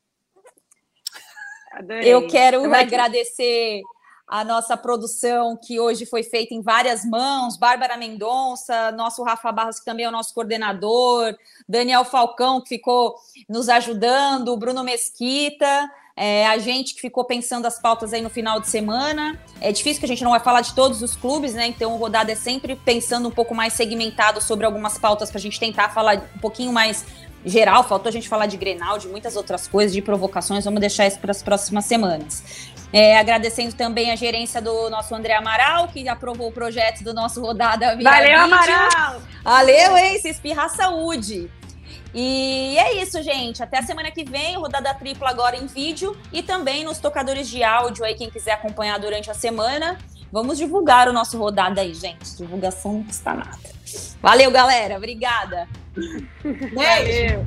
adorei. Eu quero eu agradecer a nossa produção, que hoje foi feita em várias mãos, Bárbara Mendonça, nosso Rafa Barros, que também é o nosso coordenador, Daniel Falcão, que ficou nos ajudando, Bruno Mesquita, é, a gente que ficou pensando as pautas aí no final de semana. É difícil que a gente não vai falar de todos os clubes, né? Então o Rodada é sempre pensando um pouco mais segmentado sobre algumas pautas para a gente tentar falar um pouquinho mais geral. Faltou a gente falar de Grenal, de muitas outras coisas, de provocações. Vamos deixar isso para as próximas semanas. É, agradecendo também a gerência do nosso André Amaral, que aprovou o projeto do nosso Rodada Via Valeu, vídeo. Amaral! Valeu, hein? Se espirrar saúde! E é isso, gente. Até a semana que vem, rodada tripla agora em vídeo e também nos tocadores de áudio aí, quem quiser acompanhar durante a semana. Vamos divulgar o nosso rodada aí, gente. Divulgação não custa nada. Valeu, galera. Obrigada. Valeu.